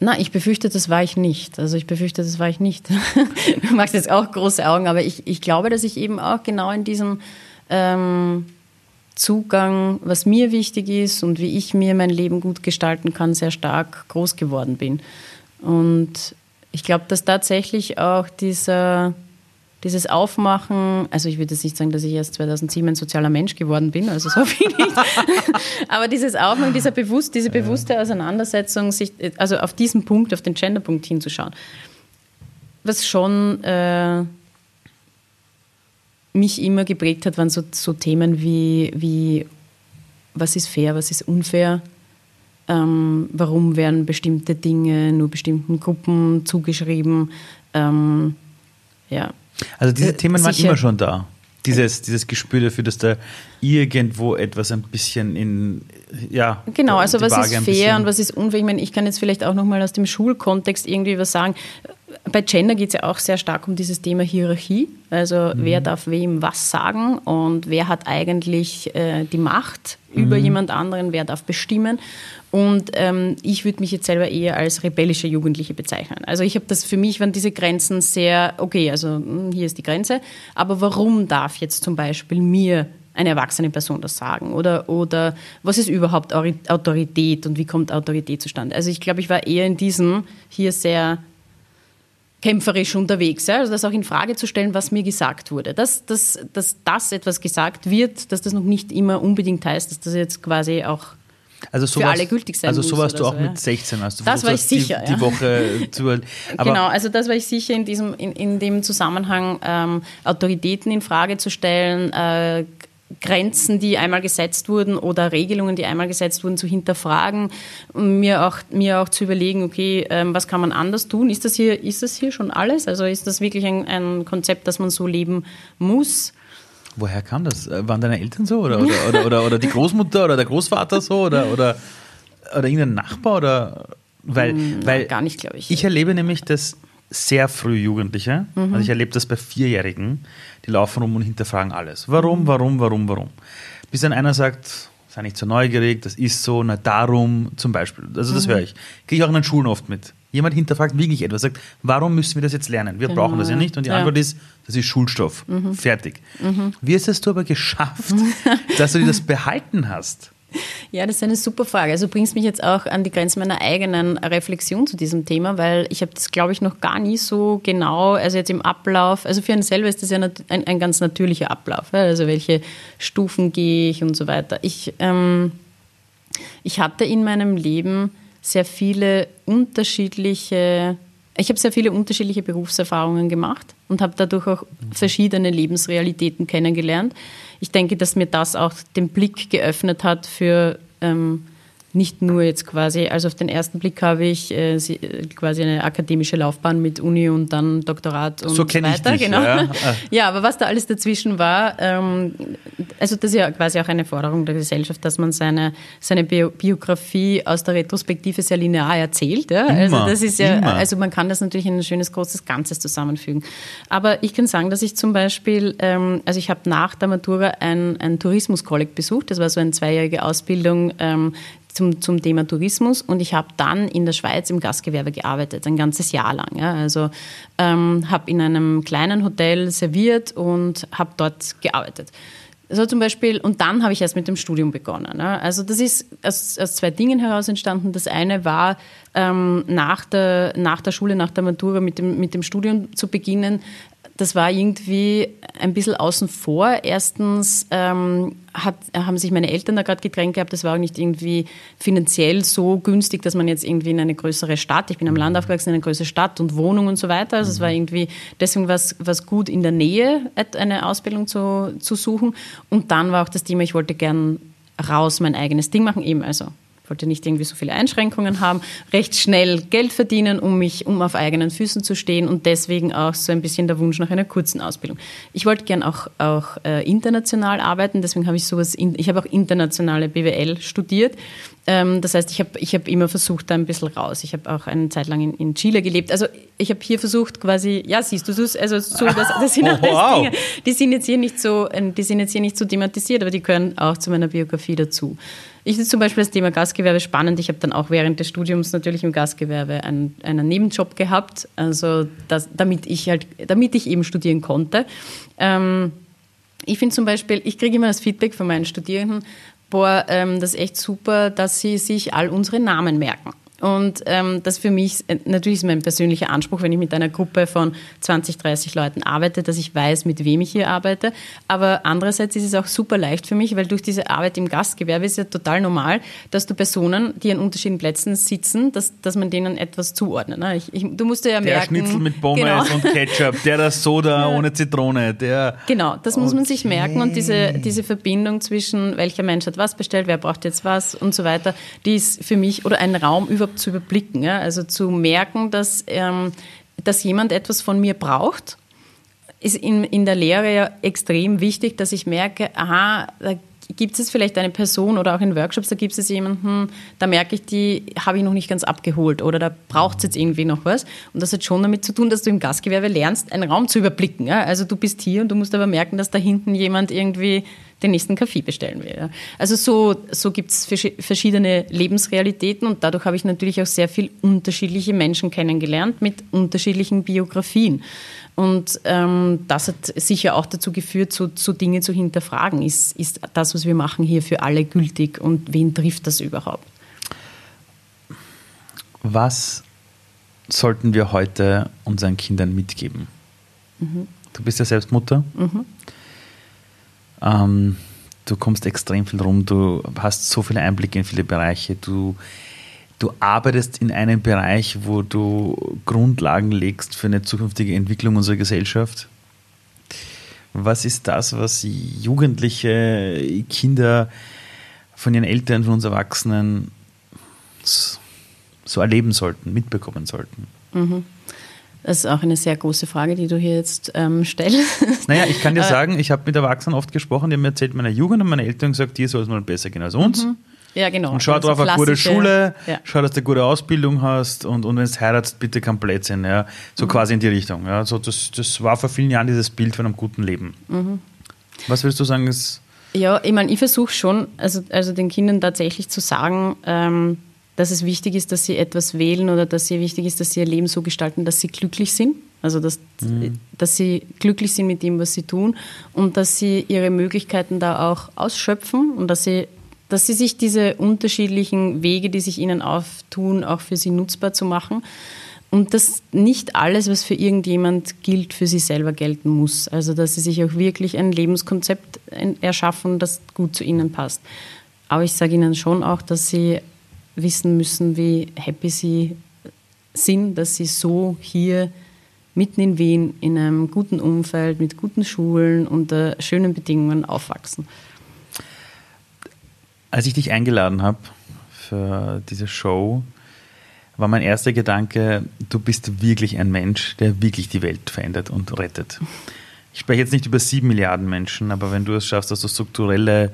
Na, ich befürchte, das war ich nicht. Also ich befürchte, das war ich nicht. du machst jetzt auch große Augen, aber ich, ich glaube, dass ich eben auch genau in diesem ähm, Zugang, was mir wichtig ist und wie ich mir mein Leben gut gestalten kann, sehr stark groß geworden bin. Und ich glaube, dass tatsächlich auch dieser, dieses Aufmachen, also ich würde jetzt nicht sagen, dass ich erst 2007 ein sozialer Mensch geworden bin, also so viel nicht, aber dieses Aufmachen, dieser bewusst, diese bewusste Auseinandersetzung, sich, also auf diesen Punkt, auf den Genderpunkt hinzuschauen, was schon äh, mich immer geprägt hat, waren so, so Themen wie, wie, was ist fair, was ist unfair, ähm, warum werden bestimmte Dinge nur bestimmten Gruppen zugeschrieben. Ähm, ja. Also diese Themen waren immer schon da. Dieses, dieses Gespür dafür, dass da irgendwo etwas ein bisschen in, ja. Genau, also was ist fair und was ist unfair? Ich meine, ich kann jetzt vielleicht auch nochmal aus dem Schulkontext irgendwie was sagen bei Gender geht es ja auch sehr stark um dieses Thema Hierarchie. Also mhm. wer darf wem was sagen und wer hat eigentlich äh, die Macht mhm. über jemand anderen, wer darf bestimmen. Und ähm, ich würde mich jetzt selber eher als rebellische Jugendliche bezeichnen. Also ich habe das für mich, waren diese Grenzen sehr, okay, also hm, hier ist die Grenze, aber warum darf jetzt zum Beispiel mir eine erwachsene Person das sagen? Oder, oder was ist überhaupt Autorität und wie kommt Autorität zustande? Also ich glaube, ich war eher in diesem hier sehr kämpferisch unterwegs. Ja? Also das auch in Frage zu stellen, was mir gesagt wurde. Dass, dass, dass das etwas gesagt wird, dass das noch nicht immer unbedingt heißt, dass das jetzt quasi auch also sowas, für alle gültig sein Also so warst du auch so, mit 16, hast du Das war ich sicher, die, ja. die Woche zu. genau, also das war ich sicher in diesem, in, in dem Zusammenhang, ähm, Autoritäten in Frage zu stellen, äh, Grenzen, die einmal gesetzt wurden oder Regelungen, die einmal gesetzt wurden, zu hinterfragen, mir auch, mir auch zu überlegen, okay, ähm, was kann man anders tun? Ist das hier, ist das hier schon alles? Also ist das wirklich ein, ein Konzept, das man so leben muss? Woher kam das? Äh, waren deine Eltern so oder, oder, oder, oder, oder die Großmutter oder der Großvater so oder, oder, oder irgendein Nachbar oder weil, hm, weil gar nicht, glaube ich. Ich erlebe nämlich, dass sehr früh Jugendliche, mhm. also ich erlebe das bei Vierjährigen, die laufen rum und hinterfragen alles. Warum, mhm. warum, warum, warum? Bis dann einer sagt, sei nicht so neugierig, das ist so, na darum zum Beispiel. Also das mhm. höre ich. Kriege ich auch in den Schulen oft mit. Jemand hinterfragt wirklich etwas, sagt, warum müssen wir das jetzt lernen? Wir genau. brauchen das ja nicht. Und die ja. Antwort ist, das ist Schulstoff. Mhm. Fertig. Mhm. Wie hast du aber geschafft, dass du dir das behalten hast? Ja, das ist eine super Frage. Also bringst mich jetzt auch an die Grenzen meiner eigenen Reflexion zu diesem Thema, weil ich habe das, glaube ich, noch gar nie so genau, also jetzt im Ablauf, also für einen selber ist das ja ein, ein ganz natürlicher Ablauf, also welche Stufen gehe ich und so weiter. Ich, ähm, ich hatte in meinem Leben sehr viele unterschiedliche ich habe sehr viele unterschiedliche Berufserfahrungen gemacht und habe dadurch auch verschiedene Lebensrealitäten kennengelernt. Ich denke, dass mir das auch den Blick geöffnet hat für ähm, nicht nur jetzt quasi, also auf den ersten Blick habe ich äh, quasi eine akademische Laufbahn mit Uni und dann Doktorat und so, so weiter. Ich dich, genau. Ja. ja. aber was da alles dazwischen war, ähm, also das ist ja quasi auch eine Forderung der Gesellschaft, dass man seine, seine Bio Biografie aus der Retrospektive sehr linear erzählt. Ja? Also immer, also das ist ja, immer. also man kann das natürlich in ein schönes großes Ganzes zusammenfügen. Aber ich kann sagen, dass ich zum Beispiel, ähm, also ich habe nach der Matura ein, ein Tourismus-Kolleg besucht. Das war so eine zweijährige Ausbildung ähm, zum, zum Thema Tourismus und ich habe dann in der Schweiz im Gastgewerbe gearbeitet, ein ganzes Jahr lang. Ja. Also ähm, habe in einem kleinen Hotel serviert und habe dort gearbeitet. So zum Beispiel, und dann habe ich erst mit dem Studium begonnen. Ja. Also das ist aus, aus, zwei Dingen heraus entstanden. Das eine war, ähm, nach, der, nach der Schule, nach der Matura mit dem, mit dem Studium zu beginnen, das war irgendwie ein bisschen außen vor. Erstens ähm, hat, haben sich meine Eltern da gerade gedrängt gehabt, das war auch nicht irgendwie finanziell so günstig, dass man jetzt irgendwie in eine größere Stadt, ich bin am Land aufgewachsen, in eine größere Stadt und Wohnung und so weiter. Also es war irgendwie, deswegen war es gut in der Nähe, eine Ausbildung zu, zu suchen. Und dann war auch das Thema, ich wollte gern raus mein eigenes Ding machen, eben also wollte nicht irgendwie so viele Einschränkungen haben, recht schnell Geld verdienen, um mich, um auf eigenen Füßen zu stehen und deswegen auch so ein bisschen der Wunsch nach einer kurzen Ausbildung. Ich wollte gern auch, auch äh, international arbeiten, deswegen habe ich sowas, in, ich habe auch internationale BWL studiert. Ähm, das heißt, ich habe ich hab immer versucht, da ein bisschen raus. Ich habe auch eine Zeit lang in, in Chile gelebt. Also ich habe hier versucht quasi, ja, siehst du, also so, das, das sind alles wow. Dinge, die sind jetzt hier nicht so, ähm, die sind jetzt hier nicht so thematisiert, aber die gehören auch zu meiner Biografie dazu. Ich finde zum Beispiel das Thema Gastgewerbe spannend. Ich habe dann auch während des Studiums natürlich im Gastgewerbe einen, einen Nebenjob gehabt, also das, damit ich halt, damit ich eben studieren konnte. Ähm, ich finde zum Beispiel, ich kriege immer das Feedback von meinen Studierenden, boah, ähm, das ist echt super, dass sie sich all unsere Namen merken. Und ähm, das für mich, äh, natürlich ist mein persönlicher Anspruch, wenn ich mit einer Gruppe von 20, 30 Leuten arbeite, dass ich weiß, mit wem ich hier arbeite. Aber andererseits ist es auch super leicht für mich, weil durch diese Arbeit im Gastgewerbe ist ja total normal, dass du Personen, die an unterschiedlichen Plätzen sitzen, dass, dass man denen etwas zuordnet. Ne? Ich, ich, du musst ja der merken... Der Schnitzel mit Pommes genau. und Ketchup, der das Soda ja. ohne Zitrone, der... Genau, das okay. muss man sich merken und diese, diese Verbindung zwischen welcher Mensch hat was bestellt, wer braucht jetzt was und so weiter, die ist für mich, oder ein Raum überhaupt zu überblicken. Ja? Also zu merken, dass, ähm, dass jemand etwas von mir braucht, ist in, in der Lehre ja extrem wichtig, dass ich merke, aha, da gibt es vielleicht eine Person oder auch in Workshops, da gibt es jemanden, da merke ich, die habe ich noch nicht ganz abgeholt oder da braucht es jetzt irgendwie noch was. Und das hat schon damit zu tun, dass du im Gastgewerbe lernst, einen Raum zu überblicken. Ja? Also du bist hier und du musst aber merken, dass da hinten jemand irgendwie den nächsten Kaffee bestellen will. Ja? Also so, so gibt es verschiedene Lebensrealitäten und dadurch habe ich natürlich auch sehr viel unterschiedliche Menschen kennengelernt mit unterschiedlichen Biografien. Und ähm, das hat sicher auch dazu geführt, so, so Dinge zu hinterfragen. Ist, ist das, was wir machen, hier für alle gültig und wen trifft das überhaupt? Was sollten wir heute unseren Kindern mitgeben? Mhm. Du bist ja selbst Mutter. Mhm. Ähm, du kommst extrem viel rum, du hast so viele Einblicke in viele Bereiche, du du arbeitest in einem Bereich, wo du Grundlagen legst für eine zukünftige Entwicklung unserer Gesellschaft. Was ist das, was Jugendliche, Kinder von ihren Eltern, von uns Erwachsenen so erleben sollten, mitbekommen sollten? Mhm. Das ist auch eine sehr große Frage, die du hier jetzt ähm, stellst. Naja, ich kann dir sagen, ich habe mit Erwachsenen oft gesprochen, die haben mir erzählt, meine Jugend und meine Eltern gesagt, dir soll es mal besser gehen als uns. Mhm. Ja, genau. Und schau also drauf, eine gute Schule, ja. schau, dass du eine gute Ausbildung hast und, und wenn du heiratest, bitte kein Blödsinn. Ja. So mhm. quasi in die Richtung. Ja. So, das, das war vor vielen Jahren dieses Bild von einem guten Leben. Mhm. Was würdest du sagen, ist. Ja, ich meine, ich versuche schon, also, also den Kindern tatsächlich zu sagen, ähm, dass es wichtig ist, dass sie etwas wählen oder dass es wichtig ist, dass sie ihr Leben so gestalten, dass sie glücklich sind. Also dass, mhm. dass sie glücklich sind mit dem, was sie tun und dass sie ihre Möglichkeiten da auch ausschöpfen und dass sie dass sie sich diese unterschiedlichen Wege, die sich ihnen auftun, auch für sie nutzbar zu machen. Und dass nicht alles, was für irgendjemand gilt, für sie selber gelten muss. Also dass sie sich auch wirklich ein Lebenskonzept erschaffen, das gut zu ihnen passt. Aber ich sage ihnen schon auch, dass sie wissen müssen, wie happy sie sind, dass sie so hier mitten in Wien in einem guten Umfeld, mit guten Schulen, unter schönen Bedingungen aufwachsen. Als ich dich eingeladen habe für diese Show, war mein erster Gedanke, du bist wirklich ein Mensch, der wirklich die Welt verändert und rettet. Ich spreche jetzt nicht über sieben Milliarden Menschen, aber wenn du es schaffst, dass du strukturelle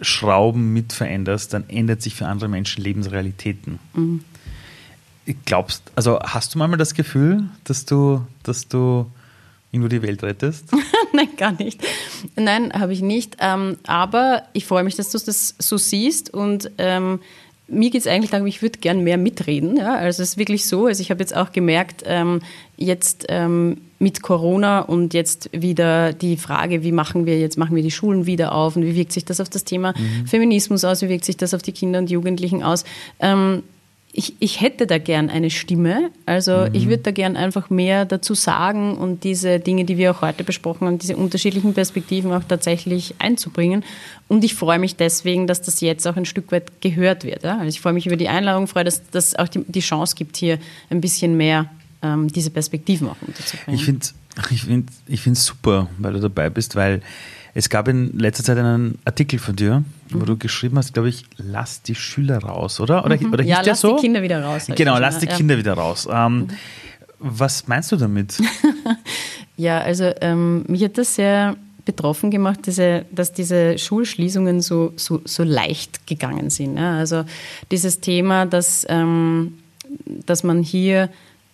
Schrauben mit veränderst, dann ändert sich für andere Menschen Lebensrealitäten. Mhm. Glaubst, also hast du manchmal das Gefühl, dass du, dass du irgendwo die Welt rettest? Nein, gar nicht. Nein, habe ich nicht. Ähm, aber ich freue mich, dass du das so siehst und ähm, mir geht es eigentlich darum, ich würde gern mehr mitreden. Ja? Also es ist wirklich so. Also ich habe jetzt auch gemerkt, ähm, jetzt ähm, mit Corona und jetzt wieder die Frage, wie machen wir jetzt, machen wir die Schulen wieder auf und wie wirkt sich das auf das Thema mhm. Feminismus aus, wie wirkt sich das auf die Kinder und Jugendlichen aus. Ähm, ich, ich hätte da gern eine Stimme. Also mhm. ich würde da gern einfach mehr dazu sagen und diese Dinge, die wir auch heute besprochen haben, diese unterschiedlichen Perspektiven auch tatsächlich einzubringen. Und ich freue mich deswegen, dass das jetzt auch ein Stück weit gehört wird. Ja? Also ich freue mich über die Einladung, freue, dass es auch die, die, Chance gibt, hier ein bisschen mehr ähm, diese Perspektiven auch unterzubringen. Ich finde es ich find, ich super, weil du dabei bist, weil es gab in letzter Zeit einen Artikel von dir, wo mhm. du geschrieben hast, glaube ich, lass die Schüler raus, oder? Oder, mhm. oder ja, lass so? die Kinder wieder raus. Genau, lass die ja. Kinder wieder raus. Ähm, mhm. Was meinst du damit? ja, also ähm, mich hat das sehr betroffen gemacht, diese, dass diese Schulschließungen so, so, so leicht gegangen sind. Ja? Also dieses Thema, dass, ähm, dass man hier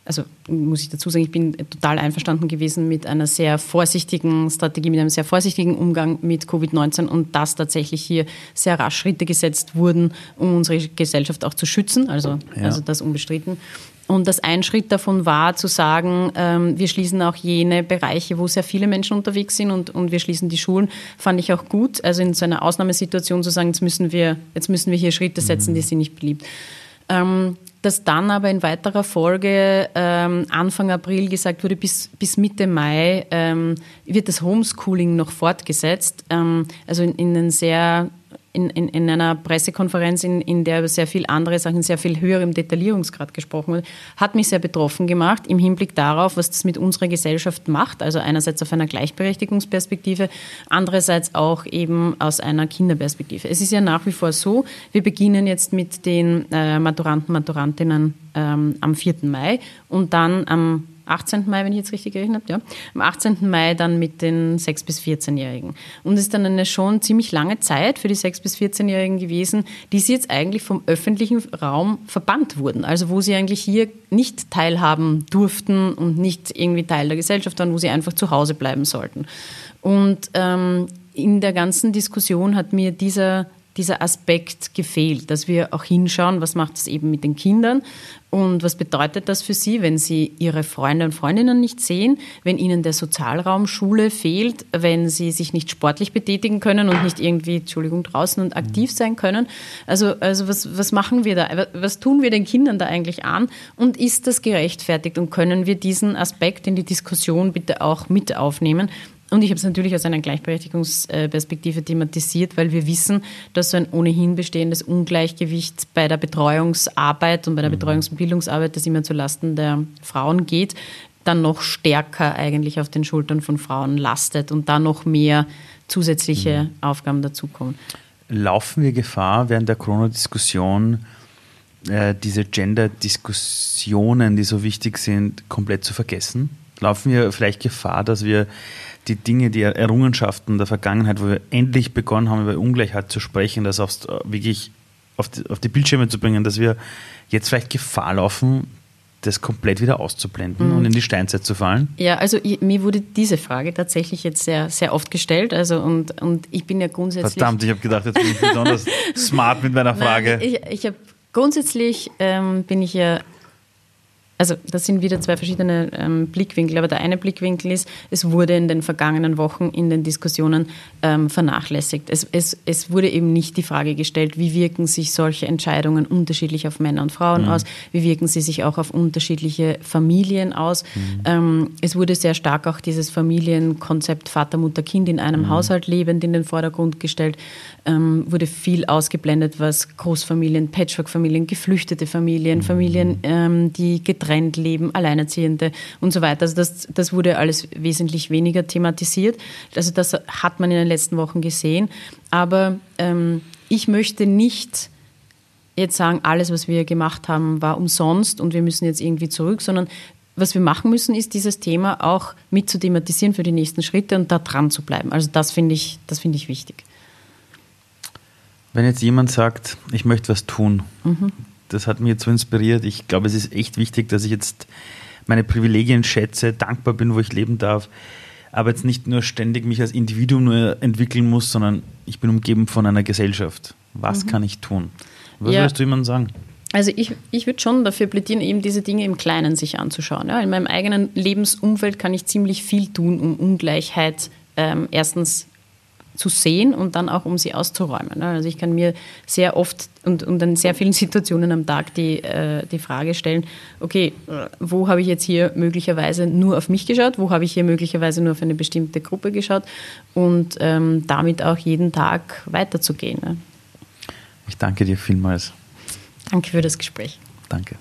also muss ich dazu sagen, ich bin total einverstanden gewesen mit einer sehr vorsichtigen Strategie, mit einem sehr vorsichtigen Umgang mit Covid-19 und dass tatsächlich hier sehr rasch Schritte gesetzt wurden, um unsere Gesellschaft auch zu schützen, also, ja. also das unbestritten. Und dass ein Schritt davon war, zu sagen, ähm, wir schließen auch jene Bereiche, wo sehr viele Menschen unterwegs sind und, und wir schließen die Schulen, fand ich auch gut. Also in so einer Ausnahmesituation zu sagen, jetzt müssen wir, jetzt müssen wir hier Schritte setzen, mhm. die sind nicht beliebt. Ähm, dass dann aber in weiterer Folge ähm, Anfang April gesagt wurde, bis, bis Mitte Mai ähm, wird das Homeschooling noch fortgesetzt. Ähm, also in, in einen sehr in, in, in einer Pressekonferenz, in, in der über sehr viel andere Sachen, sehr viel höherem Detaillierungsgrad gesprochen wurde, hat mich sehr betroffen gemacht im Hinblick darauf, was das mit unserer Gesellschaft macht. Also einerseits auf einer Gleichberechtigungsperspektive, andererseits auch eben aus einer Kinderperspektive. Es ist ja nach wie vor so, wir beginnen jetzt mit den äh, Maturanten, Maturantinnen ähm, am 4. Mai und dann am 18. Mai, wenn ich jetzt richtig gerechnet habe, ja, am 18. Mai dann mit den 6- bis 14-Jährigen. Und es ist dann eine schon ziemlich lange Zeit für die 6- bis 14-Jährigen gewesen, die sie jetzt eigentlich vom öffentlichen Raum verbannt wurden. Also wo sie eigentlich hier nicht teilhaben durften und nicht irgendwie Teil der Gesellschaft waren, wo sie einfach zu Hause bleiben sollten. Und ähm, in der ganzen Diskussion hat mir dieser dieser Aspekt gefehlt, dass wir auch hinschauen, was macht es eben mit den Kindern und was bedeutet das für sie, wenn sie ihre Freunde und Freundinnen nicht sehen, wenn ihnen der Sozialraum Schule fehlt, wenn sie sich nicht sportlich betätigen können und nicht irgendwie, Entschuldigung, draußen und aktiv sein können. Also, also was, was machen wir da? Was tun wir den Kindern da eigentlich an? Und ist das gerechtfertigt? Und können wir diesen Aspekt in die Diskussion bitte auch mit aufnehmen? Und ich habe es natürlich aus einer Gleichberechtigungsperspektive thematisiert, weil wir wissen, dass so ein ohnehin bestehendes Ungleichgewicht bei der Betreuungsarbeit und bei der mhm. Betreuungs- und Bildungsarbeit, das immer zulasten der Frauen geht, dann noch stärker eigentlich auf den Schultern von Frauen lastet und da noch mehr zusätzliche mhm. Aufgaben dazukommen. Laufen wir Gefahr während der Corona-Diskussion, äh, diese Gender-Diskussionen, die so wichtig sind, komplett zu vergessen? Laufen wir vielleicht Gefahr, dass wir die Dinge, die Errungenschaften der Vergangenheit, wo wir endlich begonnen haben, über Ungleichheit zu sprechen, das aufs, wirklich auf die, auf die Bildschirme zu bringen, dass wir jetzt vielleicht Gefahr laufen, das komplett wieder auszublenden mhm. und in die Steinzeit zu fallen? Ja, also ich, mir wurde diese Frage tatsächlich jetzt sehr, sehr oft gestellt. Also und, und ich bin ja grundsätzlich. Verdammt, ich habe gedacht, jetzt bin ich besonders smart mit meiner Frage. Nein, ich, ich habe grundsätzlich ähm, bin ich ja also das sind wieder zwei verschiedene ähm, Blickwinkel, aber der eine Blickwinkel ist, es wurde in den vergangenen Wochen in den Diskussionen ähm, vernachlässigt. Es, es, es wurde eben nicht die Frage gestellt, wie wirken sich solche Entscheidungen unterschiedlich auf Männer und Frauen mhm. aus, wie wirken sie sich auch auf unterschiedliche Familien aus. Mhm. Ähm, es wurde sehr stark auch dieses Familienkonzept Vater, Mutter, Kind in einem mhm. Haushalt lebend in den Vordergrund gestellt, ähm, wurde viel ausgeblendet, was Großfamilien, Patchwork-Familien, geflüchtete Familien, mhm. Familien, ähm, die getrennt getrennt leben, Alleinerziehende und so weiter. Also das, das wurde alles wesentlich weniger thematisiert. Also das hat man in den letzten Wochen gesehen. Aber ähm, ich möchte nicht jetzt sagen, alles, was wir gemacht haben, war umsonst und wir müssen jetzt irgendwie zurück, sondern was wir machen müssen, ist dieses Thema auch mit zu thematisieren für die nächsten Schritte und da dran zu bleiben. Also das finde ich, das finde ich wichtig. Wenn jetzt jemand sagt, ich möchte was tun, mhm das hat mich jetzt so inspiriert. Ich glaube, es ist echt wichtig, dass ich jetzt meine Privilegien schätze, dankbar bin, wo ich leben darf, aber jetzt nicht nur ständig mich als Individuum nur entwickeln muss, sondern ich bin umgeben von einer Gesellschaft. Was mhm. kann ich tun? Was ja. würdest du jemandem sagen? Also ich, ich würde schon dafür plädieren, eben diese Dinge im Kleinen sich anzuschauen. Ja, in meinem eigenen Lebensumfeld kann ich ziemlich viel tun, um Ungleichheit ähm, erstens zu sehen und dann auch, um sie auszuräumen. Also ich kann mir sehr oft und, und in sehr vielen Situationen am Tag die, äh, die Frage stellen, okay, wo habe ich jetzt hier möglicherweise nur auf mich geschaut, wo habe ich hier möglicherweise nur auf eine bestimmte Gruppe geschaut und ähm, damit auch jeden Tag weiterzugehen. Ne? Ich danke dir vielmals. Danke für das Gespräch. Danke.